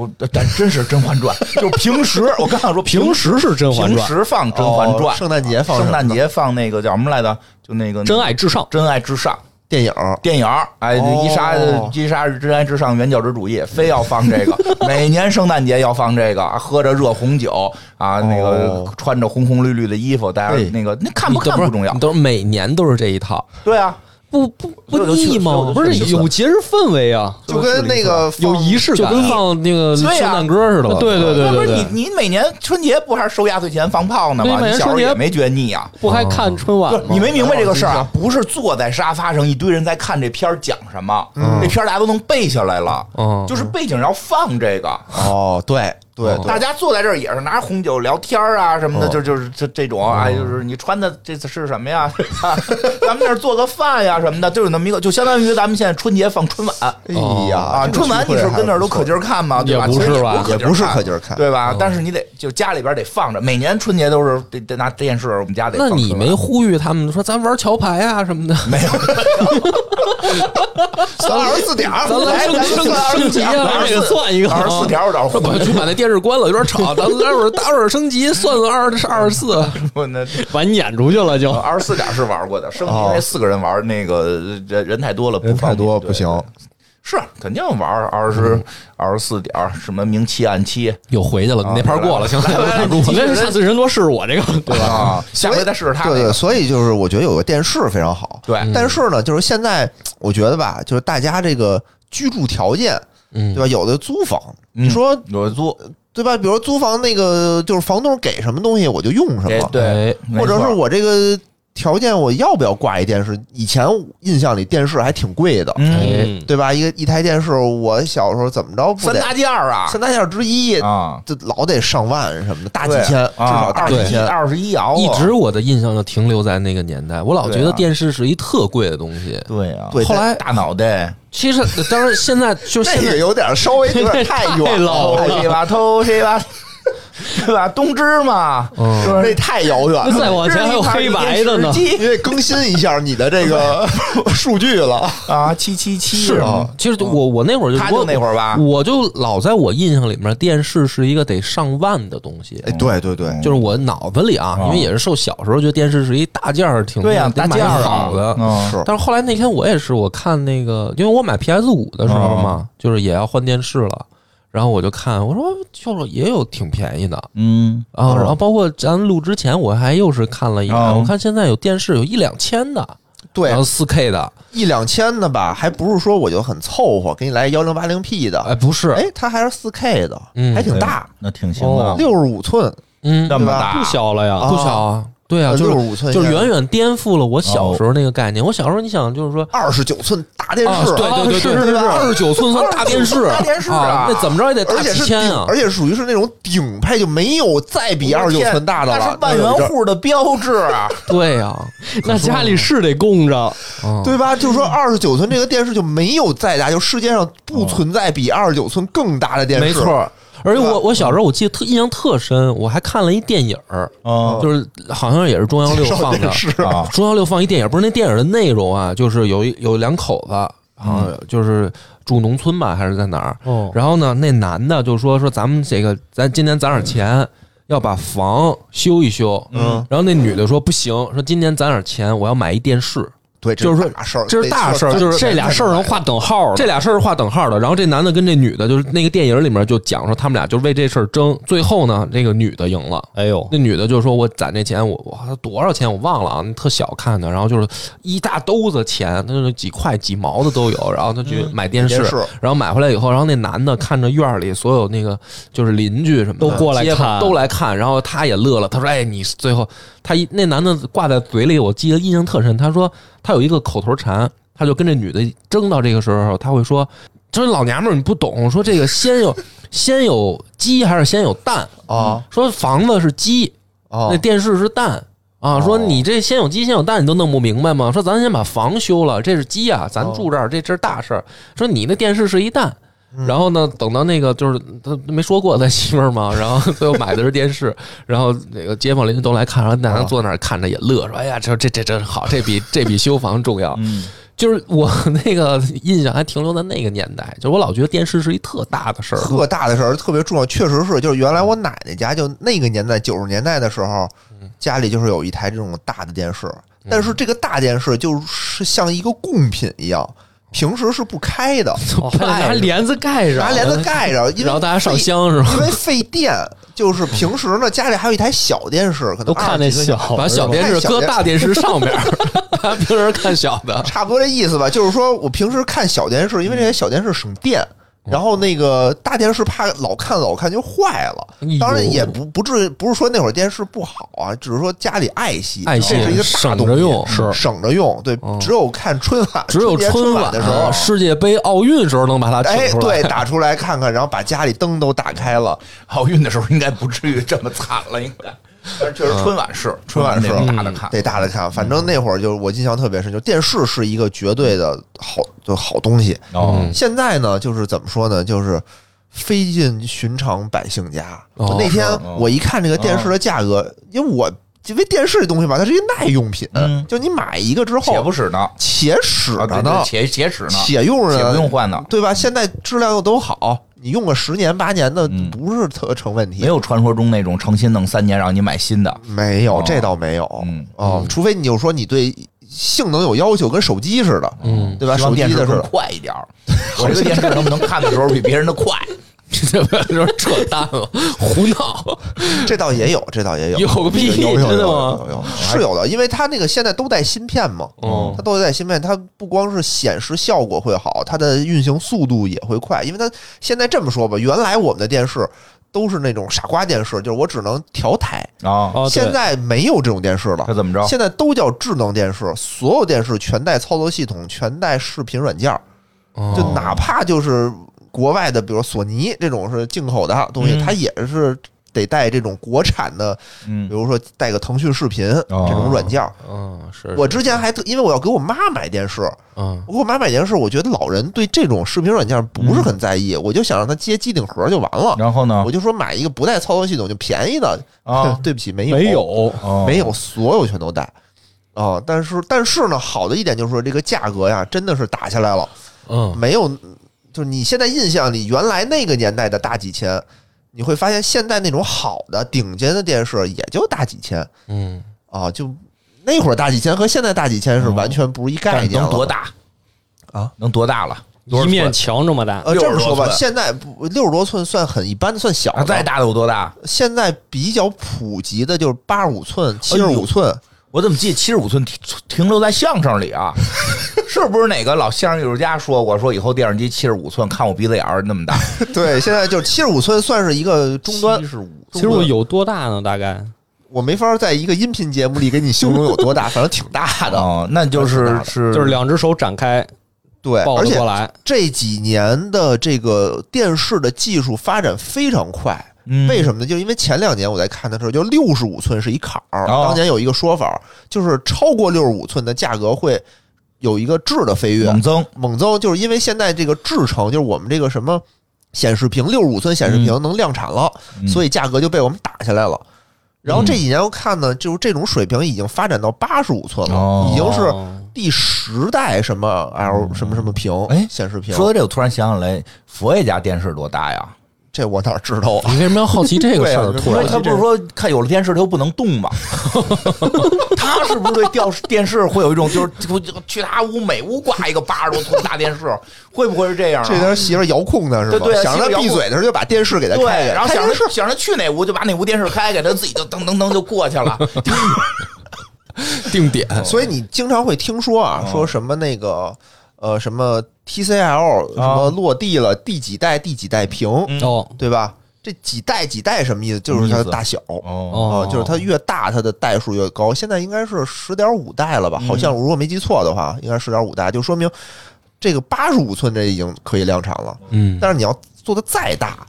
不，但真是《甄嬛传》，就平时我刚想说平时是《甄嬛传平》，时放《甄嬛传哦》，圣诞节放圣诞节放那个叫什么来着？就那个真爱至上。真爱至上电影，电影儿，哎，哦伊莎伊莎是真爱至上原教旨主义，非要放这个，每年圣诞节要放这个，喝着热红酒啊，那个哦穿着红红绿绿的衣服，大家那个那看不看不重要，都是每年都是这一套。对啊，不不不腻吗？不是有节日氛围啊，就跟那个有仪式感，就跟放那个对呀圣诞歌似的了。对对对那不对对，是你你每年春节不还是收压岁钱放炮呢吗？你小时候每年春节也没觉得腻啊？不还看春晚吗？不是你没明白这个事儿啊？不是坐在沙发上一堆人在看这片儿讲什么，这片儿大家都能背下来了，嗯就是背景要放这个。哦，对对哦大家坐在这儿也是拿红酒聊天儿啊什么的，哦就就是这这种，啊，就是你穿的这次是什么呀？咱们这儿做个饭呀什么的，就有那么一个，就相当于咱们现在春节放春晚哎呀，啊，春晚你是跟那儿都可劲儿，看吗？对吧？也不其实是吧也不是可可劲儿看，对吧？但是你得就家里边得放着，每年春节都是得得拿电视，我们家得放那你没呼吁他们说咱玩桥牌啊什么的？没有？咱二十四点儿，咱来升咱升级啊！咱给算一个二十四条，然后说不去把那电视关了，有点吵。咱们待会儿待会儿升级，算算二十二十四。我那 把你撵出去了就。二十四点是玩过的，升级哦那四个人玩那个人人太多了，不人太多不行。是肯定玩二十二十四点，什么明七暗七，又回去了，那盘过了，行来来来了。你下次人多试试我这个，对吧？啊，下回再试试他对对，所以就是我觉得有个电视非常好。对但是呢，就是现在我觉得吧，就是大家这个居住条件，嗯对吧？有的租房，嗯你说有的租，对吧？比如租房那个，就是房东给什么东西我就用什么，或者是我这个条件我要不要挂一电视？以前印象里电视还挺贵的，对吧？一个一台电视，我小时候怎么着不得三大件儿啊。三大件之一，啊，这老得上万什么的，大几对。千，至啊少大几千。二十一摇啊，一直我的印象就停留在那个年代，我老觉得电视是一特贵的东西。对啊，对后来大脑袋，其实当然现在就现在这个有点稍微有点太远 老了，谁吧偷谁吧，对吧？东芝嘛，嗯是不是？这太遥远了。再往前还有黑白的呢。你得更新一下你的这个 数据了。啊，七七七是啊，其实我我那会儿就他就我那会儿吧，我就老在我印象里面，电视是一个得上万的东西。哎，对对对，就是我脑子里啊，哦因为也是受小时候觉得电视是一大件儿，挺对呀，得买大件儿啊好的。嗯是但是后来那天我也是，我看那个，因为我买 PS 五的时候嘛，就是也要换电视了，然后我就看，我说就是也有挺便宜的。嗯，啊，然后包括咱录之前，我还又是看了一眼，哦。我看现在有电视有一两千的，对。然后四 K 的，一两千的吧，还不是说我就很凑合，给你来幺零八零 P 的，哎，不是，哎，它还是四 K 的，嗯还挺大，那挺行哦的，六十五寸，嗯，这么大，不小了呀啊，不小啊，对啊，就是五寸，就是远远颠覆了我小时候那个概念。我小时候你想就是说。二十九寸大电啊，视，对对对是对对，是吧二十九寸算大电视，大电视啊啊，那怎么着也得大而且是顶几千啊！而且属于是那种顶配，就没有再比二十九寸大的了万元户的标志啊！对呀，那家里是得供着。啊，对吧？就是说二十九寸这个电视就没有再大，就世界上不存在比二十九寸更大的电视，没错。而且我我小时候我记得特印象特深，我还看了一电影儿，嗯就是好像也是中央六放的中央六放一电影，不是那电影的内容啊，就是有一有两口子，啊，就是住农村吧，还是在哪儿？哦，然后呢，那男的就说说咱们这个，咱今年攒点钱，要把房修一修。嗯，然后那女的说不行，说今年攒点钱，我要买一电视。对，就是说大事儿，这是大事儿就是这俩事儿能画等号。这俩事儿是画等号的。然后这男的跟这女的，就是那个电影里面就讲说他们俩就为这事儿争，最后呢，那个女的赢了。哎呦，那女的就说：“我攒这钱，我我多少钱我忘了啊，那特小看的，然后就是一大兜子钱，那是几块几毛的都有。然后他去买电视，然后买回来以后，然后那男的看着院儿里所有那个就是邻居什么的都过来看都来看，然后他也乐了，他说：‘哎，你最后他一那男的挂在嘴里，我记得印象特深。他说他有一个口头禅，他就跟这女的争到这个时候，他会说：‘这老娘们儿你不懂，说这个先有 先有鸡还是先有蛋？啊说房子是鸡，啊那电视是蛋啊，说你这先有鸡先有蛋，你都弄不明白吗？说咱先把房修了，这是鸡啊，咱住这儿，这这是大事儿。说你那电视是一蛋。然后呢？等到那个就是他没说过他媳妇儿嘛，然后最后买的是电视，然后那个街坊邻居都来看，然后大家坐那儿看着也乐，说：“哎呀，这这这真好，这比这比修房重要。”嗯，就是我那个印象还停留在那个年代，就是我老觉得电视是一特大的事儿，特大的事儿，特别重要，确实是，就是原来我奶奶家就那个年代，九十年代的时候，家里就是有一台这种大的电视，但是这个大电视就是像一个贡品一样，平时是不开的，哦还拿帘子盖着，拿帘子盖着，因为然后大家上费香是吧？因为费电，就是平时呢，家里还有一台小电视，可能都看那20几寸小，把小电视搁大电视上面，大家平时看小的。差不多这意思吧。就是说我平时看小电视，因为这些小电视省电。然后那个大电视怕老看老看就坏了当然也不不至于不是说那会儿电视不好啊，只是说家里爱惜，爱惜这是一个大省着用是省着用。对嗯，只有看春晚，只有春晚的时候啊，世界杯、奥运时候能把它哎请，出来。对，打出来看看，然后把家里灯都打开了，奥运的时候应该不至于这么惨了，应该。但是确实春晚是春晚是大的看，得大的看。反正那会儿就是我印象特别深，就电视是一个绝对的好就好东西。哦，现在呢，就是怎么说呢，就是飞进寻常百姓家。那天我一看这个电视的价格，因为我因为电视这东西吧，它是一个耐用品，嗯就你买一个之后且不使呢，且使着呢，，且且使呢，且用着且呢，不用换呢，对吧？现在质量又都好，你用个十年八年的嗯不是特成问题。没有传说中那种诚心弄三年让你买新的。没有，哦这倒没有。嗯哦，除非你就说你对性能有要求，跟手机似的，嗯，对吧？手机的似的。快一点儿。我这个电视能不能看的时候比别人的快？这不有点扯淡了，胡闹。这倒也有，这倒也有，有个屁真的有吗是有的，因为它那个现在都带芯片嘛，嗯它都带芯片，它不光是显示效果会好，它的运行速度也会快，因为它现在这么说吧，原来我们的电视都是那种傻瓜电视，就是我只能调台，啊，哦，现在没有这种电视了它。怎么着？现在都叫智能电视，所有电视全带操作系统，全带视频软件就哪怕就是国外的，比如索尼这种是进口的东西，嗯。它也是得带这种国产的，比嗯，如说带个腾讯视频这种软件儿。嗯，是我之前还特，因为我要给我妈买电视，嗯。我给我妈买电视，我觉得老人对这种视频软件不是很在意，我就想让她接机顶盒就完了。然后呢？我？就说买一个不带操作系统就便宜的，啊 对不起，没有。没有，哦。没有，所有全都带。啊、但是但是呢，好的一点就是说这个价格呀，真的是打下来了，嗯。没有，就是你现在印象里原来那个年代的大几千，你会发现现在那种好的顶尖的电视也就大几千嗯，啊，就那会儿大几千和现在大几千是完全不是一概念了。能多大啊？能多大了？一面墙这么大，呃，这么说吧，60多寸现在不六十多寸算很一般的，算小。再大的有多大？现在比较普及的就是八十五寸、七十五寸，我怎么记得七十五寸停停留在相声里啊？是不是哪个老相声艺术家说过，说以后电视机七十五寸，看我鼻子眼儿那么大？对，现在就是七十五寸算是一个终端。十五，其实我有多大呢？大概我没法在一个音频节目里给你形容有多大，反正挺大的。哦，那就是是就是两只手展开对，抱而且得过来，这几年的这个电视的技术发展非常快。嗯为什么呢？就是因为前两年我在看的时候，就六十五寸是一坎儿。哦当年有一个说法，就是超过六十五寸的价格会有一个质的飞跃，猛增？猛增，就是因为现在这个制程，就是我们这个什么显示屏六十五寸显示屏能量产了，嗯所以价格就被我们打下来了。然后这几年我看呢，就是这种水平已经发展到八十五寸了，哦已经是哦第十代什么 L 什么什么屏，哎显示屏。说到这，我突然想起来，佛爷家电视多大呀？这我哪知道啊？你为什么要好奇这个事儿？突然他不是说看有了电视他又不能动吗？他是不是对电视电视会有一种就是去他屋每屋挂一个八十多寸大电视，会不会是这样啊？这他媳妇遥控的是吧？对对想让他闭嘴的时候就把电视给他，开开，然后想着想着去哪屋就把哪屋电视开开，他自己就噔噔噔就过去了。定点，所以你经常会听说啊，哦说什么那个呃什么 TCL 什么落地了第几代第几代屏，嗯哦对吧？这几代几代什么意思？就是它的大小。哦，就是它越大，它的代数越高。现在应该是十点五代了吧？嗯好像如果没记错的话，应该十点五代，就说明这个八十五寸这已经可以量产了。嗯，但是你要做的再大，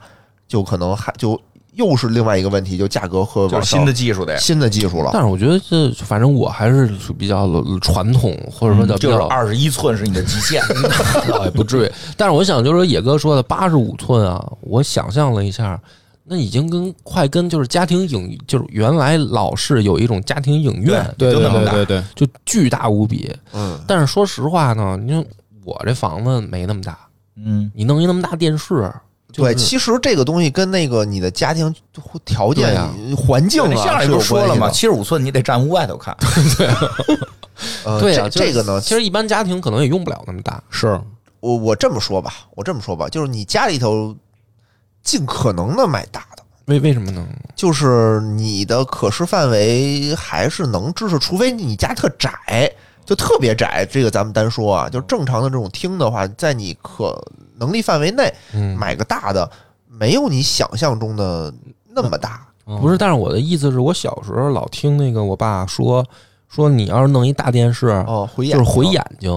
就可能还就又是另外一个问题，就价格和就是新的技术得，新的技术了。但是我觉得这反正我还是比较传统，或者说叫就是二十一寸是你的极限。倒也不至于。但是我想，就是说野哥说的八十五寸啊，我想象了一下，那已经跟快跟就是家庭影，就是原来老式有一种家庭影院，对对对对对，就巨大无比。嗯，但是说实话呢，你说我这房子没那么大，嗯，你弄一那么大电视，就是对，其实这个东西跟那个你的家庭条件啊、环境啊是有声里不说了吗？关系七十五寸你得站屋外头看。对啊，就是这这个呢，其实一般家庭可能也用不了那么大。是我我这么说吧，我这么说吧，就是你家里头尽可能的买大的，为为什么呢？就是你的可视范围还是能支持，除非你家特窄，就特别窄。这个咱们单说啊，就正常的这种厅的话，在你可能力范围内嗯，买个大的，没有你想象中的那么大。不是，但是我的意思是我小时候老听那个我爸说说，你要是弄一大电视，哦，回眼就是毁眼睛，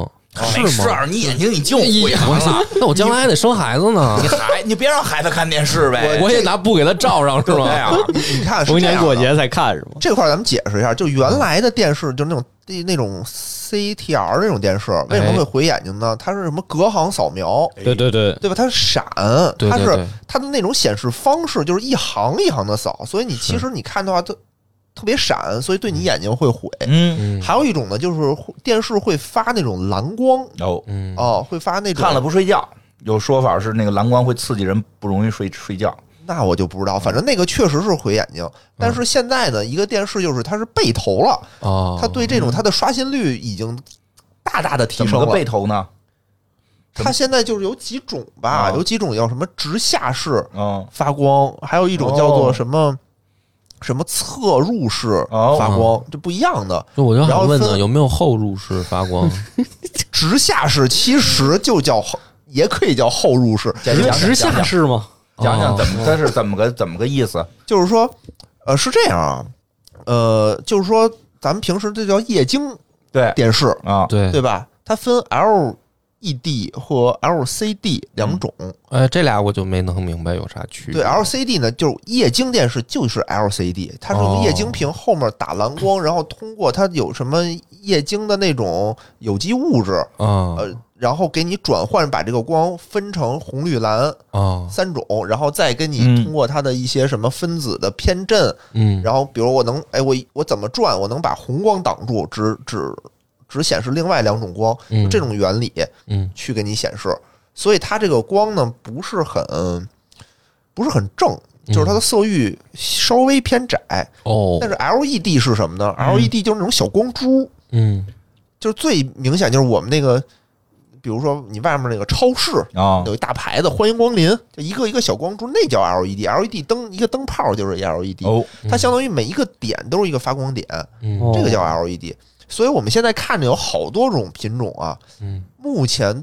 没事是吗？儿，你眼睛你就毁我了，操，那我将来还得生孩子呢你，孩你别让孩子看电视呗。我也拿布给他罩上是吗？对啊，你看逢年过节才看是吗？这块儿咱们解释一下，就原来的电视，就是那种那种 CTR 这种电视，为什么会毁眼睛呢？它是什么隔行扫描，对对对，对吧？它是闪，它是对对对。它的那种显示方式就是一行一行的扫，所以你其实你看的话，它特别闪，所以对你眼睛会毁。嗯，嗯。还有一种呢，就是会电视会发那种蓝光。哦。嗯。哦，会发那种看了不睡觉，有说法是那个蓝光会刺激人，不容易睡睡觉。那我就不知道，反正那个确实是毁眼睛。但是现在呢，一个电视就是它是背投了，啊，它对这种它的刷新率已经大大的提怎么个升了。背投呢？它现在就是有几种吧，啊有几种叫什么直下式嗯，发光，还有一种叫做什么、什么侧入式哦发光，这不一样的。就我就然后想问呢，有没有后入式发光？直下式其实就叫后，也可以叫后入式，因为直下式嘛，讲讲哦怎么它是怎么个怎么个意思？就是说，呃，是这样啊，呃，就是说咱们平时这叫液晶对电视，啊，对对吧？它分 LED 和 LCD 两种。呃，这俩我就没弄明白有啥区别。对，LCD 呢，就是液晶电视就是 LCD，它是用液晶屏后面打蓝光，然后通过它有什么液晶的那种有机物质，啊呃，然后给你转换，把这个光分成红绿蓝啊三种，然后再跟你嗯。通过它的一些什么分子的偏振，嗯，然后比如我能，哎，我我怎么转，我能把红光挡住，只只只显示另外两种光，这种原理嗯去给你显示，所以它这个光呢不是很不是很正，就是它的色域稍微偏窄。哦但，是 LED 是什么呢？LED 就是那种小光珠，嗯就是最明显就是我们那个，比如说你外面那个超市。啊，有一大牌子“欢迎光临”，就一个一个小光珠，那叫 LED。LED 灯一个灯泡就是 LED，、哦，它相当于每一个点都是一个发光点，这个叫 LED。所以我们现在看着有好多种品种啊，嗯。目前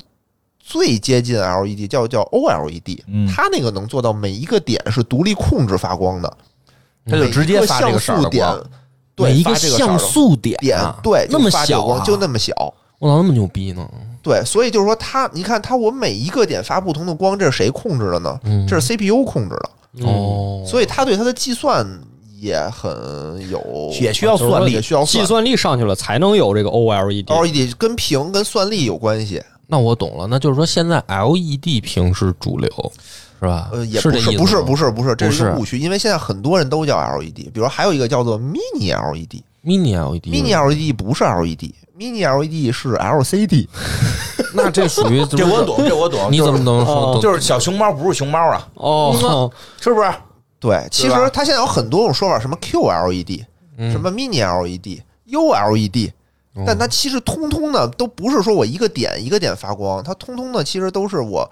最接近 LED 叫叫 OLED，、嗯。它那个能做到每一个点是独立控制发光的，它就直接发像素点，对，每一个像素点点啊，对，那么小就那么小。我咋那么牛逼呢？对，所以就是说它，你看它，我每一个点发不同的光，这是谁控制的呢？嗯，这是 CPU 控制的，哦，所以它对它的计算也很有也需要算力也需要计算力上去了才能有这个 OLED。LED 跟屏跟算力有关系。那我懂了，那就是说现在 LED 屏是主流，是吧？呃，也是不是，不是，不是，不是，这是一个误区，因为现在很多人都叫 LED，比如还有一个叫做 Mini LED。mini LED Mini LED 不是 LED，Mini LED 是 LCD。那这属于 这我懂，这我懂。你怎么能说哦？就是小熊猫不是熊猫啊？哦，是不是？对，其实它现在有很多种说法，什么 QLED，嗯什么 Mini LED、ULED，但它其实通通的都不是说我一个点一个点发光，它通通的其实都是我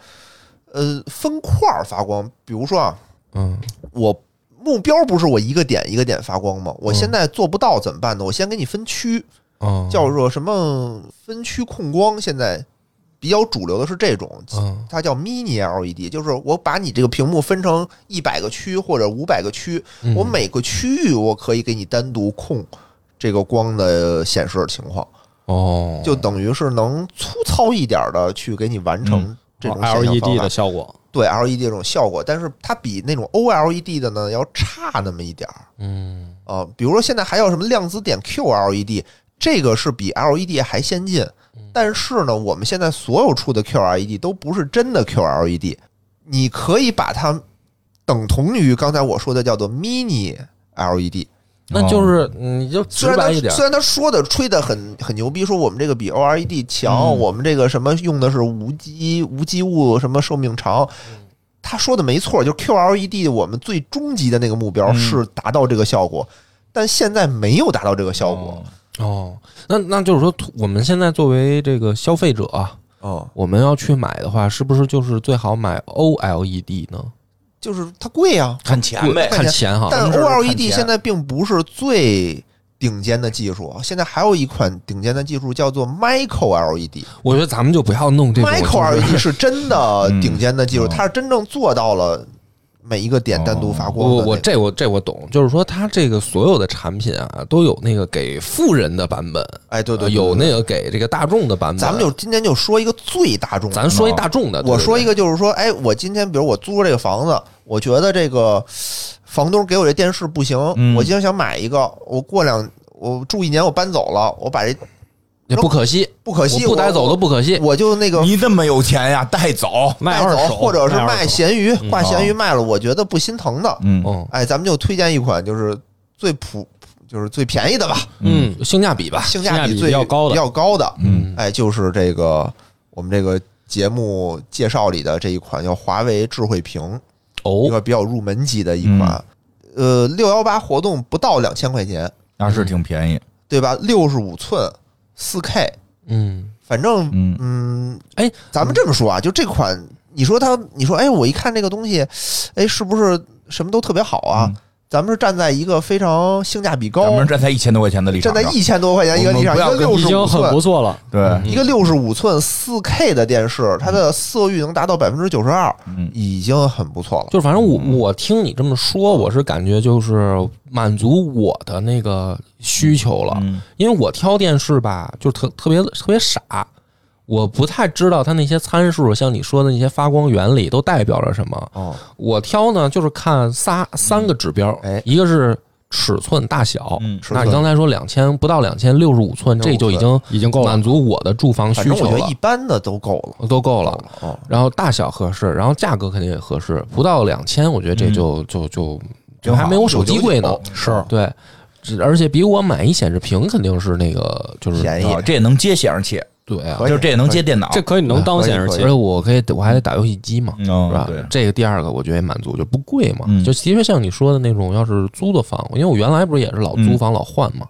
呃分块儿发光。比如说啊，嗯我目标不是我一个点一个点发光吗？我现在做不到怎么办呢？我先给你分区，哦，叫做什么分区控光，现在比较主流的是这种，嗯。它叫 Mini LED，就是我把你这个屏幕分成一百个区或者五百个区，嗯。我每个区域我可以给你单独控这个光的显示情况，哦，就等于是能粗糙一点的去给你完成这种 LED 的效果，对 LED 这种效果，但是它比那种 OLED 的呢要差那么一点儿。嗯。啊。比如说现在还有什么量子点 QLED，这个是比 LED 还先进，但是呢，我们现在所有出的 QLED 都不是真的 QLED，你可以把它等同于刚才我说的叫做 Mini LED。那就是你就虽然他虽，然他说的吹的很很牛逼，说我们这个比 OLED 强，嗯。我们这个什么用的是无机无机物什么寿命长，他说的没错，就 QLED 我们最终极的那个目标嗯。是达到这个效果，但现在没有达到这个效果。哦哦，那那就是说，我们现在作为这个消费者啊，哦，我们要去买的话，是不是就是最好买 OLED 呢？就是它贵啊、看钱呗，看钱哈，但 OLED 现在并不是最顶尖的技术，现在还有一款顶尖的技术叫做 Micro LED。我觉得咱们就不要弄这种 Micro LED 是真的顶尖的技术，嗯它是真正做到了每一个点单独发光的那我我这我这我懂，就是说它这个所有的产品啊，都有那个给富人的版本，哎对对对有对那个给这个大众的版本。咱们就今天就说一个最大众的，咱说一大众的，我说一个，个就是说，哎，我今天比如我租这个房子，我觉得这个房东给我这电视不行，嗯。我今天想买一个，我过两我住一年我搬走了，我把这也不可惜，不可惜我不带走都不可惜。我就那个你这么有钱呀，带走，带走，卖二手，或者是卖卖二手闲鱼，嗯挂咸鱼卖了，我觉得不心疼的。嗯嗯哎，咱们就推荐一款就是最普，就是最便宜的吧，嗯，性价比吧，性性价比最比较高的比较高的。嗯哎，就是这个我们这个节目介绍里的这一款叫华为智慧屏，哦一哦，个比较入门级的一款。呃，六幺八活动不到两千块钱，那是挺便宜，对吧？六十五寸，四 K，嗯，反正嗯。嗯，哎，咱们这么说啊，就这款，你说它，你说，哎，我一看这个东西，哎，是不是什么都特别好啊？嗯咱们是站在一个非常性价比高咱们，站在一千多块钱的立场，站在一千多块钱一个立场，一个六十五已经很不，错了。对，一个六十五寸四 K 的电视，它的色域能达到百分之九十二，嗯已经很不错了。就是反正我我听你这么说，我是感觉就是满足我的那个需求了，嗯因为我挑电视吧，就特特别特别傻，我不太知道它那些参数，像你说的那些发光原理都代表着什么。哦，我挑呢就是看仨三个指标，哎。一个是尺寸大小，嗯那你刚才说两千不到两千六十五寸，这就已经已经够了。满足我的住房需求了。反正我觉得一，般的都够了，都够了。哦，然后大小合适，然后价格肯定也合适，不到两千，我觉得这就、就就就还没我手机贵呢。是。对，而且比我买一显示屏肯定是那个就是便宜。啊这也能接显示器，对啊，就是这也能接电脑，这可以能当显示器而且我可以我还得打游戏机嘛，嗯是吧？这个第二个我觉得也满足，就不贵嘛。嗯就其实像你说的那种，要是租的房，因为我原来不是也是老租房老换嘛。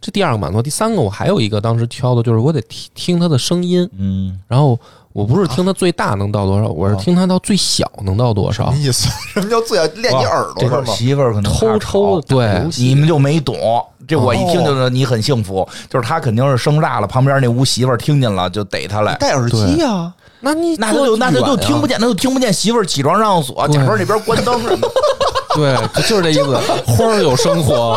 这第二个满足，第三个我还有一个当时挑的就是我得听听它的声音，嗯然后我不是听它最大能到多少，我是听它到最小能到多少什么。意思？什么叫最小练你耳朵这个是吗？媳妇儿可能偷偷的对你们就没懂，这我一听就是你很幸福，就是他肯定是声大了，旁边那屋媳妇儿听见了就逮他来，戴耳机呀，那你那他就那他就听不见。那，就听不见媳妇儿起床上锁，对假装那边关灯什么的。对，就是这意思。花儿有生活，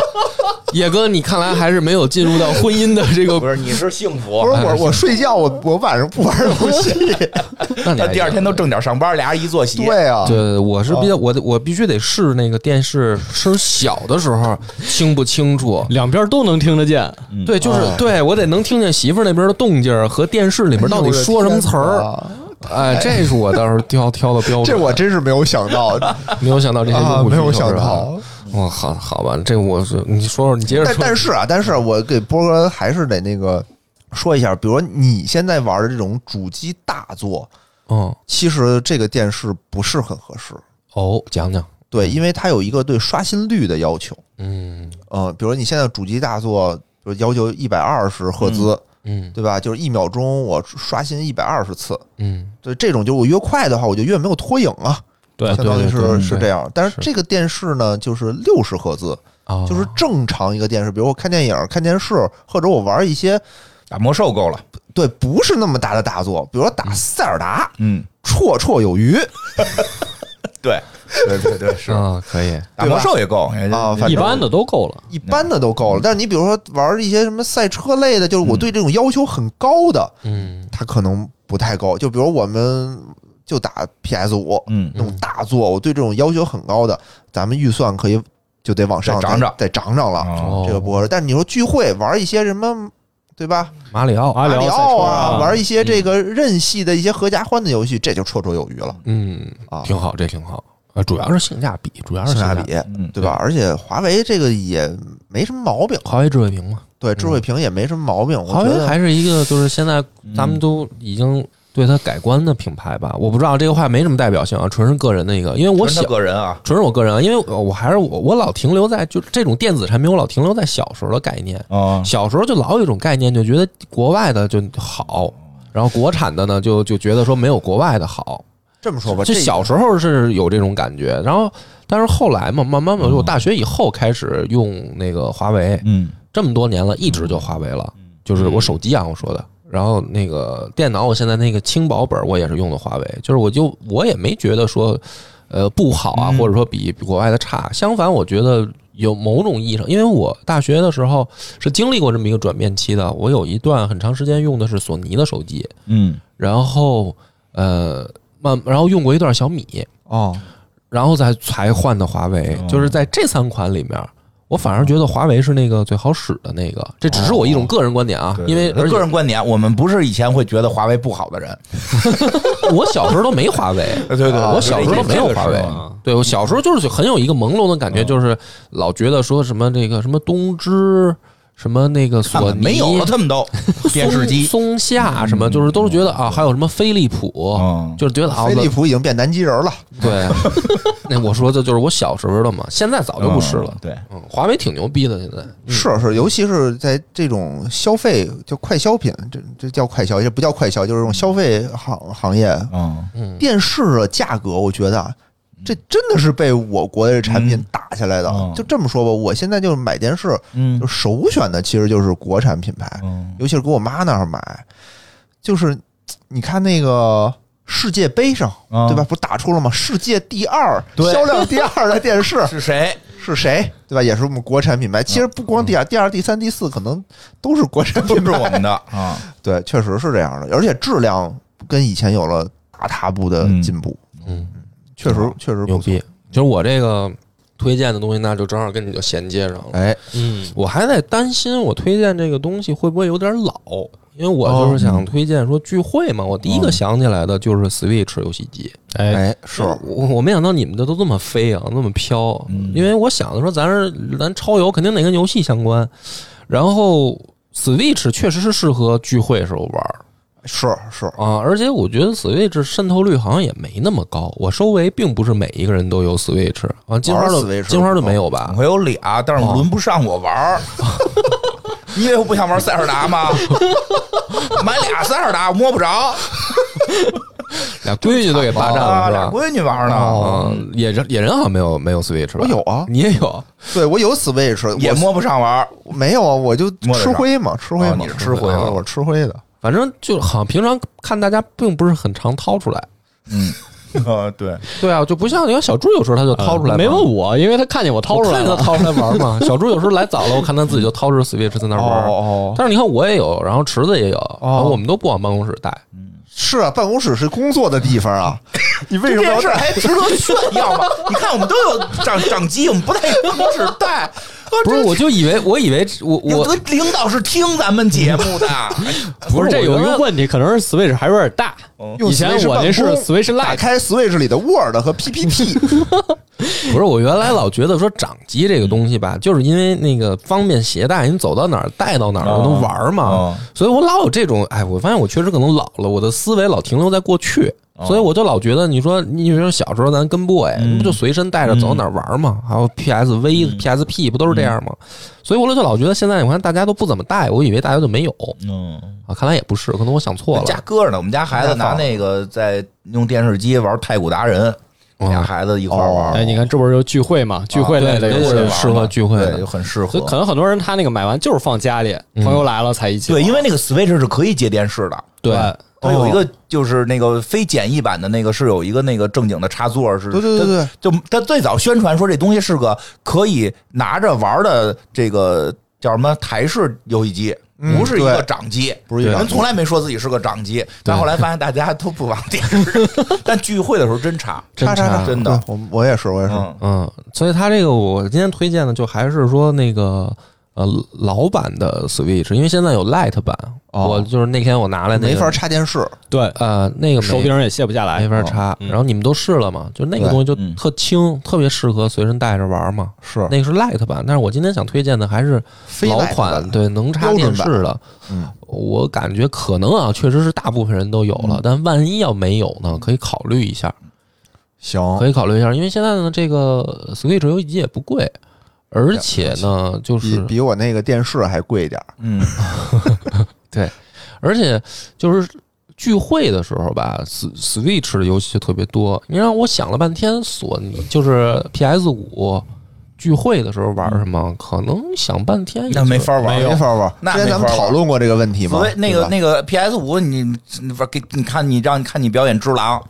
野哥，你看来还是没有进入到婚姻的这个不。是，你是幸福不。是我，我睡觉，我我晚上不玩游戏。那你第二天都正点上班，俩人一坐席。对啊，对，我是比较我我必须得试那个电视声小的时候清不清楚。两边都能听得见。对，就是哦对我得能听见媳妇那边的动静和电视里面到底说什么词儿。儿？哎，这是我当时挑挑的标准。这我真是没有想到 没有想到这些啊，用户没有想。到。哦，好好吧，这我是你说说，你接着但说。但是啊，但是我给波哥还是得那个说一下，比如说你现在玩的这种主机大作，嗯，其实这个电视不是很合适。哦，讲讲。对，因为它有一个对刷新率的要求。嗯呃，比如你现在主机大作，比如要求一百二十赫兹，嗯对吧？就是一秒钟我刷新一百二十次。嗯，对，这种就是我越快的话，我就越没有拖影啊。对相当于是是这样。但是是这个电视呢，就是六十赫兹，哦，就是正常一个电视，比如我看电影、看电视，或者我玩一些打魔兽够了。对不是那么大的大作，比如说打塞尔达，嗯，绰绰有余 对，对对对，是啊，可以。打魔兽也够啊反正一般的都够了。一般的都够了。但是你比如说玩一些什么赛车类的，就是我对这种要求很高的，嗯它可能不太够。就比如我们就打 PS 五嗯那种大作，我对这种要求很高的，咱们预算可以就得往上涨涨再涨涨了。哦这个不合适。但是你说聚会玩一些什么，对吧？马里奥。马里奥啊，玩一些这个任系的一些合家欢的游戏，这就绰绰有余了嗯，啊。挺好，这挺好。呃，主要是性价比，主要是价性价比，嗯，对吧？而且华为这个也没什么毛病，华为智慧屏嘛，对智慧屏也没什么毛病。我华为觉得还是一个就是现在咱们都已经对它改观的品牌吧。我不知道这个话没什么代表性啊，纯是个人的一个，因为我纯小个人啊，纯是我个人啊，因为我还是我我老停留在就这种电子产品，我老停留在小时候的概念。啊，小时候就老有一种概念，就觉得国外的就好，然后国产的呢就就觉得说没有国外的好，这么说吧，就这小时候是有这种感觉，然后但是后来嘛，慢慢慢，我大学以后开始用那个华为，嗯这么多年了，一直就华为了，就是我手机啊，我说的。然后那个电脑，我现在那个轻薄本我也是用的华为，就是我就我也没觉得说，呃不好啊，嗯。或者说比比国外的差。相反，我觉得有某种意义上，因为我大学的时候是经历过这么一个转变期的，我有一段很长时间用的是索尼的手机，嗯。然后呃慢，然后用过一段小米，哦，然后再才换的华为，哦。就是在这三款里面，我反而觉得华为是那个最好使的那个。这只是我一种个人观点啊，因为个人观点，我们不是以前会觉得华为不好的人，我小时候都没华为，对对对我小时候都没有华为。对我小时候就是很有一个朦胧的感觉，就是老觉得说什么这个什么东芝，什么那个索尼，没有了，他们都 电视机，松松下什么，就是都是觉得啊，还有什么飞利浦嗯，就是觉得啊，飞利浦已经变南极人了，对，那我说的就是我小时候的嘛，现在早就不是了。嗯。对，嗯，华为挺牛逼的，现在。是是，尤其是在这种消费叫快消品，这这叫快消，也不叫快消，就是这种消费行行业，嗯。嗯，电视的价格，我觉得啊，这真的是被我国的产品打下来的。嗯就这么说吧，我现在就是买电视，嗯就首选的其实就是国产品牌，嗯尤其是给我妈那儿买，就是你看那个世界杯上，嗯对吧？不打出了吗？世界第二，销量第二的电视 是谁？是谁？对吧？也是我们国产品牌。其实不光第二、第二、第三、第四，可能都是国产都品牌。是我们的啊，对，确实是这样的，而且质量跟以前有了大踏步的进步。嗯，确实确实。牛逼。就是我这个推荐的东西，那就正好跟你就衔接上了。哎，嗯，我还在担心我推荐这个东西会不会有点老，因为我就是想推荐说聚会嘛，我第一个想起来的就是 Switch 游戏机。哎，哎，是我我没想到你们的都这么飞啊，那么飘，嗯因为我想的说咱是咱超游肯定得跟游戏相关，然后 Switch 确实是适合聚会时候玩儿是是，啊，而且我觉得 Switch 渗透率好像也没那么高，我周围并不是每一个人都有 Switch 啊，金花玩的金花的没有吧？我有俩，但是轮不上我玩儿。你以为我不想玩塞尔达吗？买俩塞尔达我摸不着，俩闺女都给霸占了俩？闺女玩呢，啊，野人野人好像没有没有 Switch 吧？我有啊你也有？对我有 Switch，也摸不上玩儿。没有啊，我就吃灰嘛，吃灰嘛，哦吃灰的我吃灰的。反正就好像平常看大家并不是很常掏出来。嗯，呃，对，对啊，就不像你看小猪有时候他就掏出来没问我，因为他看见我掏出来他。掏出来玩嘛。小猪有时候来早了，我看他自己就掏出 Switch 在那玩。哦哦，但是你看我也有，然后池子也有，然后我们都不往办公室带。是啊，办公室是工作的地方啊，你为什么要这件事还值得炫耀吗？你看我们都有掌掌机，我们不带办公室带。不是，我就以为我以为我我的领导是听咱们节目的，不是，这有一个问题，可能是 Switch 还有点大。以前我那是 Switch 打开 Switch 里的 Word 和 PPT，不是我原来老觉得说掌机这个东西吧，就是因为那个方便携带，你走到哪儿带到哪儿哦能玩嘛哦，所以我老有这种哎，我发现我确实可能老了，我的思维老停留在过去。所以我就老觉得，你说，你说小时候咱跟 boy，嗯不就随身带着走到哪儿玩嘛？还有 PSV、PSP 不都是这样吗？所以我就老觉得现在你看大家都不怎么带，我以为大家就没有嗯，啊，看来也不是，可能我想错了家。搁着呢。我们家孩子拿那个在用电视机玩太古达人，嗯俩孩子一块儿玩。哎，你看这不是就聚会嘛？聚会类的游戏对对对，适合聚会对，就很适合所以。可能很多人他那个买完就是放家里，嗯朋友来了才一起。对，因为那个 Switch 是可以接电视的。对，它有一个就是那个非简易版的那个是有一个那个正经的插座，是对对对对，就它最早宣传说这东西是个可以拿着玩的这个叫什么台式游戏机，嗯不是一个掌机，不是人从来没说自己是个掌机，但后来发现大家都不往电视，但聚会的时候真差，真差叉叉叉，真的我我也是，我也是，嗯。嗯，所以他这个我今天推荐的就还是说那个呃老版的 Switch，因为现在有 Lite 版，哦。我就是那天我拿来那个没法插电视，对，呃那个没手柄也卸不下来。没。法插，嗯。然后你们都试了嘛？就那个对东西就嗯。特轻，特别适合随身带着玩嘛。是。那个是 Lite 版，但是我今天想推荐的还是非老 Lite 款，版。对，能插电视的。嗯，我感觉可能啊，确实是大部分人都有了，但万一要没有呢，可以考虑一下，行，可以考虑一下，因为现在呢，这个 Switch 游戏机也不贵，而且呢，就是比比我那个电视还贵点儿。嗯 而且就是聚会的时候吧 Switch 的游戏就特别多。你让我想了半天，索尼就是 PS 五聚会的时候玩什么，可能想半天也那没法玩，没法玩。那之前咱们讨论过这个问题吗？所谓？那个那个 PS 五，你给你看你让你看你表演只狼。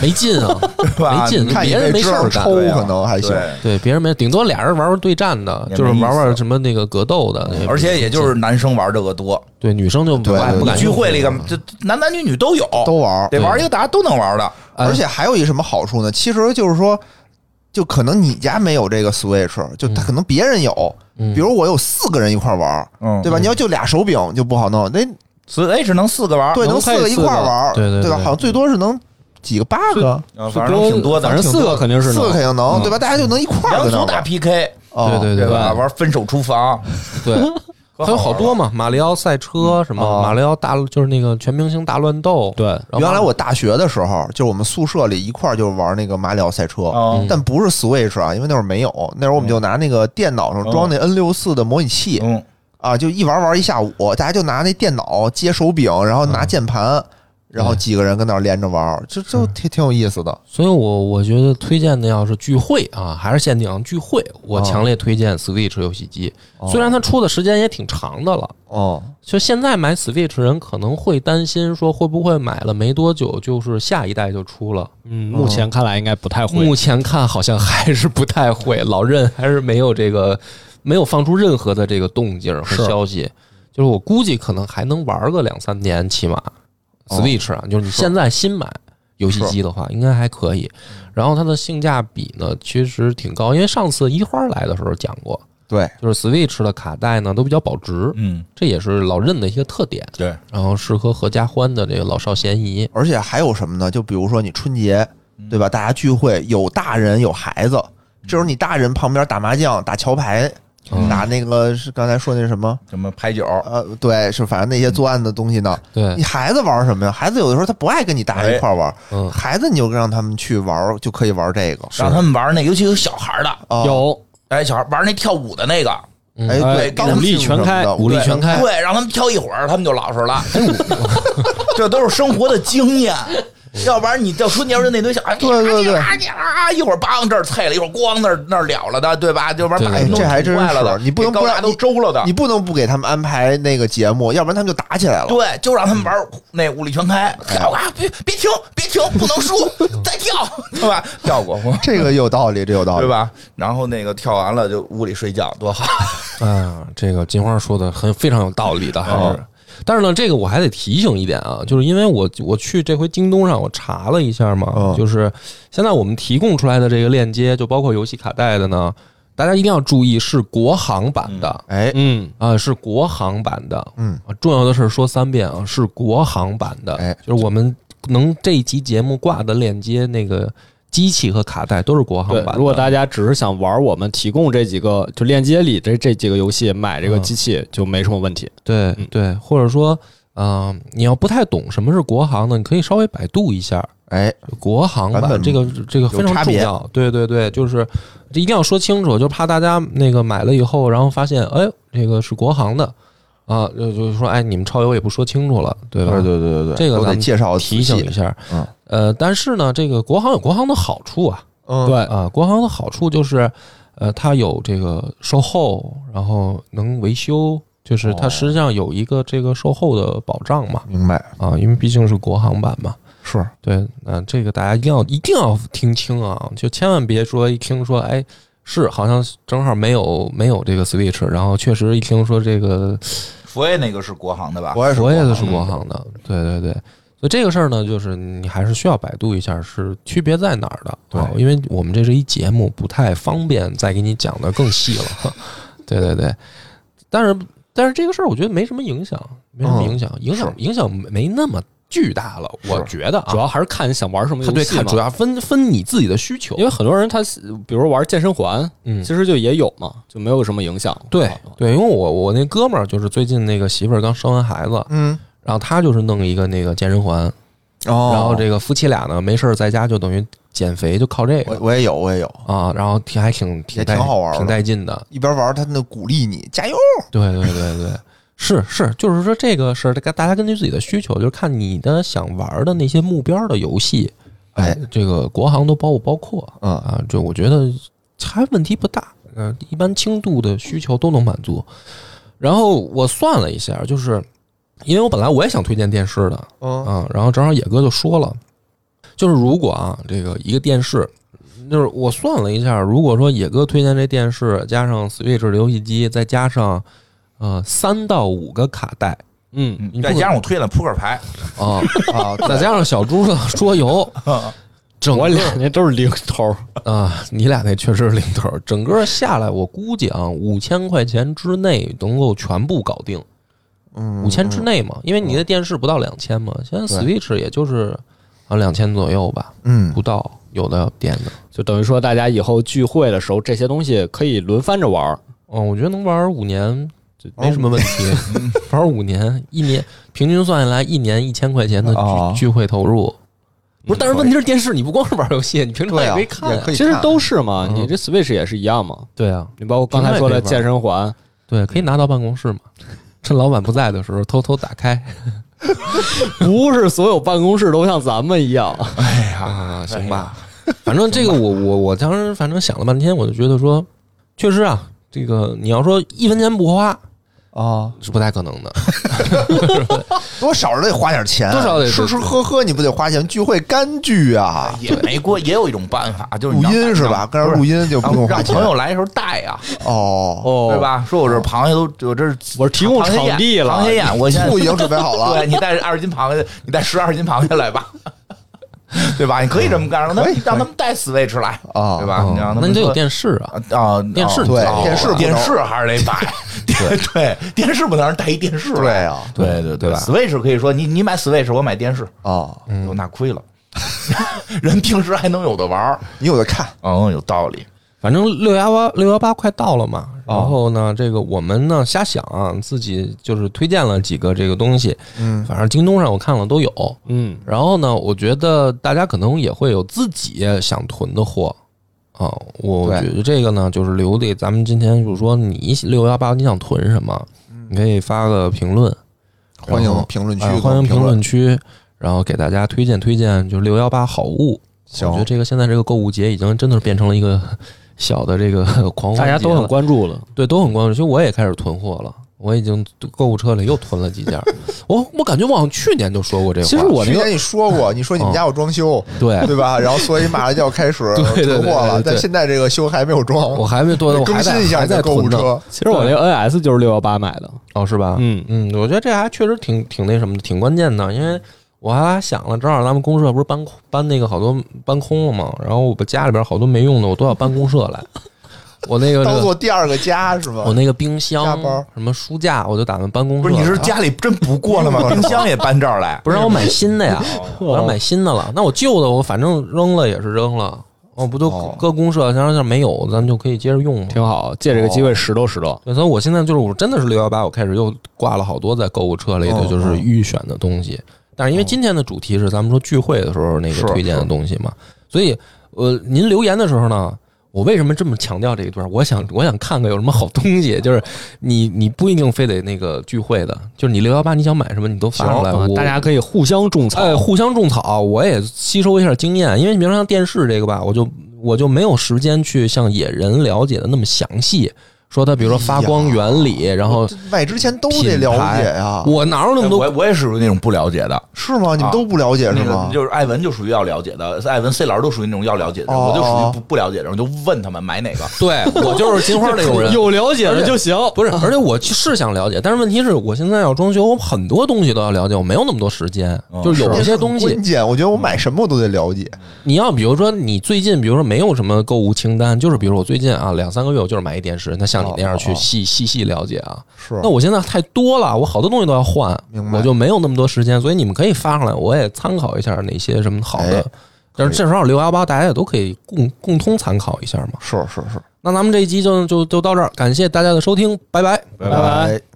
没劲啊，吧？没劲，看别人没事儿。抽可能还行。对，别人没，顶多俩人玩玩对战的，就是玩玩什么那个格斗的，而且也就是男生玩这个多，对女生就不爱不敢聚会里个个这男男女女都有，都玩得玩一个大家都能玩的。哎而且还有一什么好处呢？其实就是说，就可能你家没有这个 Switch，就他可能别人有，嗯。比如我有四个人一块玩，嗯。对吧？你要就俩手柄就不好弄，那，Switch 能四个玩，对，能能四个一块玩，对？对对对。好像最多是能几个八个，啊反正挺多的，反正四个肯定是四个肯。定能，对吧？大家就能一块儿洋葱打。PK，哦对对对。吧？玩分手厨房，对，还有好多嘛，马里奥赛车什么，哦马里奥大就是那个全明星大乱斗，对，然后原来我大学的时候，就是我们宿舍里一块儿就玩那个马里奥赛车，哦。但不是 Switch 啊，因为那会儿没有，那会儿我们就拿那个电脑上装那 N 六四的模拟器嗯，啊，就一玩玩一下午，大家就拿那电脑接手柄，然后拿键盘，然后几个人跟那儿连着玩，这就挺挺有意思的。所以我我觉得推荐的要是聚会啊，还是限定聚会，我哦强烈推荐 Switch 游戏机。哦虽然它出的时间也挺长的了，哦，就现在买 Switch 人可能会担心说会不会买了没多久就是下一代就出了。嗯，目前看来应该不太会。目前看好像还是不太会，老任还是没有这个没有放出任何的这个动静和消息，就是我估计可能还能玩个两三年，起码哦 Switch 啊，就是你现在新买游戏机的话，应该还可以。然后它的性价比呢，其实挺高，因为上次一花来的时候讲过，对，就是 Switch 的卡带呢都比较保值，嗯，这也是老任的一些特点。对，然后适合合家欢的这个老少咸宜，而且还有什么呢？就比如说你春节，对吧？大家聚会，有大人有孩子，这时候你大人旁边打麻将、打桥牌、嗯打那个是刚才说那什么？什么牌九，呃，对，是反正那些作案的东西呢。对你，孩子玩什么呀？孩子有的时候他不爱跟你大人一块儿玩，嗯，孩子你就让他们去玩，就可以玩这个。让他们玩那，尤其有小孩的，啊，有哎，小孩玩那跳舞的那个，嗯哎，哎对，给他钢武力全开的武力全开对，让他们跳一会儿，他们就老实了。这都是生活的经验。要不然你到春节时候那堆小孩，对对对啊啊，一会儿梆这儿啐了，一会儿咣那儿那儿了了的，对吧？要不然把对对弄这还真坏了的，是你不能给高达都不让你周了的你。不能不给他们安排那个节目，要不然他们就打起来了。对，就让他们玩那武力全开！别别停，别停，不能输，再跳，对吧？跳过，这个有道理，这有道理，对？吧？然后那个跳完了就屋里睡觉，多好。啊，这个金花说的很非常有道理的，还是。但是呢，这个我还得提醒一点啊，就是因为我我去这回京东上我查了一下嘛，嗯就是现在我们提供出来的这个链接，就包括游戏卡带的呢，大家一定要注意是国行版的。哎，嗯，啊，是国行版的，嗯。啊，重要的是说三遍啊，是国行版的，哎。就是我们能这一期节目挂的链接，那个机器和卡带都是国行版。如果大家只是想玩我们提供这几个就链接里这这几个游戏，买这个嗯机器就没什么问题。对嗯对，或者说，嗯、你要不太懂什么是国行的，你可以稍微百度一下哎，国行版本这个这个非常有差别重要。对对对，就是这一定要说清楚，就怕大家那个买了以后，然后发现哎，这个是国行的啊，就就是说哎，你们超游也不说清楚了，对吧？对对对对对，这个咱们介绍提醒一下，下。嗯呃，但是呢，这个国行有国行的好处啊，嗯，对，啊，国行的好处就是，呃，它有这个售后，然后能维修，就是它实际上有一个这个售后的保障嘛，明白，啊，因为毕竟是国行版嘛。是。对，那、这个大家一定要一定要听清啊，就千万别说一听说，哎，是好像正好没有没有这个 Switch，然后确实一听说这个佛爷那个是国行的吧？我也是佛爷的是国国行的，对对对。所以这个事儿呢，就是你还是需要百度一下是区别在哪儿的，对啊因为我们这是一节目，不太方便再给你讲的更细了。对对对，但是但是这个事儿我觉得没什么影响，没什么嗯影响，影响影响没没那么巨大了，我觉得啊，主要还是看你想玩什么游戏主要分分你自己的需求因，为很多人他比如玩健身环，嗯其实就也有嘛，就没有什么影响。对对，因为我我那哥们儿就是最近那个媳妇儿刚生完孩子，嗯，然后他就是弄一个那个健身环，哦，然后这个夫妻俩呢没事儿在家就等于减肥，就靠这个我我也有，我也有，啊，然后挺还挺挺也带挺好玩的挺带劲的。一边玩他那鼓励你加油，对对对对，是是，就是说这个是大大家根据自己的需求，就是看你的想玩的那些目标的游戏，哎，这个国行都包不包括嗯啊？就我觉得还问题不大，嗯、一般轻度的需求都能满足。然后我算了一下，就是因为我本来我也想推荐电视的，嗯啊，然后正好野哥就说了，就是如果啊，这个一个电视，就是我算了一下，如果说野哥推荐这电视，加上 Switch 的游戏机，再加上呃三到五个卡带嗯，再加上我推了扑克牌，啊 啊，再加上小猪的 桌游，整个我俩那都是零头，啊，你俩那确实是零头，整个下来我估计啊，五千块钱之内能够全部搞定，嗯五千之内嘛，因为你的电视不到两千嘛，现在 Switch 也就是啊两千左右吧，嗯不到有的店的。就等于说大家以后聚会的时候，这些东西可以轮番着玩儿。哦，我觉得能玩五年就没什么问题，玩五年，一年平均算下来一年一千块钱的哦聚聚会投入。不是，但是问题是电视，你不光是玩游戏，你平常也可以看呀。也可以看其实都是嘛，嗯你这 Switch 也是一样嘛。对啊，你包括刚才说的健身环，对，可以拿到办公室嘛，趁老板不在的时候偷偷打开。不是所有办公室都像咱们一样。哎呀，啊，行吧，反正这个我我我当时反正想了半天，我就觉得说，确实啊，这个你要说一分钱不花啊，是不太可能的。多少得花点钱，多少得吃吃喝喝，你不得花钱？聚会干聚啊，也没过，也有一种办法，就是录音是吧？跟人录音就不让用花钱让朋友来的时候带啊，哦。哦对？吧？说我这螃蟹都，我这是我是提供场地了螃蟹宴，我现在 醋已经准备好了 对你带二十斤螃蟹，你带十二斤螃蟹来吧，对吧？你可以这么干，让他们让他们带 Switch 来，啊对吧？哦你让他们那你得有电视啊，啊啊，电视啊对哦电视电视还是得买，对对，电视不能让人带一电视对来，啊，对对对吧？Switch 可以说你你买 Switch，我买电视，啊，哟那亏了，人平时还能有的玩儿，你有的看，嗯，有道理，反正六幺八六幺八快到了嘛，哦然后呢，这个我们呢瞎想啊，自己就是推荐了几个这个东西，嗯反正京东上我看了都有。嗯，然后呢，我觉得大家可能也会有自己想囤的货啊。我觉得这个呢，就是留给咱们今天，就是说你六幺八你想囤什么，你可以发个评论，欢迎评论区欢迎评论论区，然后给大家推荐推荐，就是六幺八好物。我觉得这个现在这个购物节已经真的是变成了一个小的这个 狂欢，大家都很关注了。对，都很关注。其实我也开始囤货了，我已经购物车里又囤了几件儿。我我感觉我好像去年就说过这话。其实我那个去年你说过，你说你们家有装修，对对吧？然后所以马上就要开始对对对囤货了，对对但现在这个修还没有装，我还没多，我更还在新一下还在购物。车。其实我那个 NS 就是六幺八买的。哦，是吧？嗯嗯，我觉得这还确实挺挺那什么的，挺关键的，因为。我还想了，正好咱们公社不是搬搬那个好多搬空了吗，然后我把家里边好多没用的，我都要搬公社来。我那个这当做第二个家是吧？我那个冰箱什么书架，我就打算搬公社。不是你是家里真不过了吗？冰箱也搬这儿来，不是让我买新的呀？哦我要买新的了。那我旧的我反正扔了也是扔了，哦不都哦搁公社，像像没有，咱就可以接着用嘛。挺好，借这个机会拾掇拾掇。对，所以我现在就是我真的是六幺八，我开始又挂了好多在购物车里的哦就是预选的东西。但是因为今天的主题是咱们说聚会的时候那个推荐的东西嘛，所以呃，您留言的时候呢，我为什么这么强调这一段？我想我想看看有什么好东西，就是你你不一定非得那个聚会的，就是你六幺八你想买什么你都发出来，大家可以互相种草。哎，互相种草，我也吸收一下经验，因为你比如说像电视这个吧，我就我就没有时间去像野人了解的那么详细，说它比如说发光原理，然后这买之前都得了解呀。我哪有那么多我我也属于那种不了解的，是吗？你们都不了解是那个吗？就是艾文就属于要了解的，艾文 C 老师都属于那种要了解的，哦我就属于不不了解的，我就问他们买哪个。对我就是金花那种人。有了解的就行。不是，而且我是想了解，但是问题是我现在要装修，我很多东西都要了解，我没有那么多时间。嗯就是有一些东西关，键，我觉得我买什么我都得了解。你要比如说你最近，比如说没有什么购物清单，就是比如我最近啊两三个月我就是买一电视，那像你那样去细细细了解啊。是那我现在太多了，我好多东西都要换明，白我就没有那么多时间，所以你们可以发上来，我也参考一下哪些什么好的哎。但是这时候六幺八，大家也都可以共共通参考一下嘛。是是是，那咱们这一集就就就到这儿，感谢大家的收听，拜拜。拜拜拜。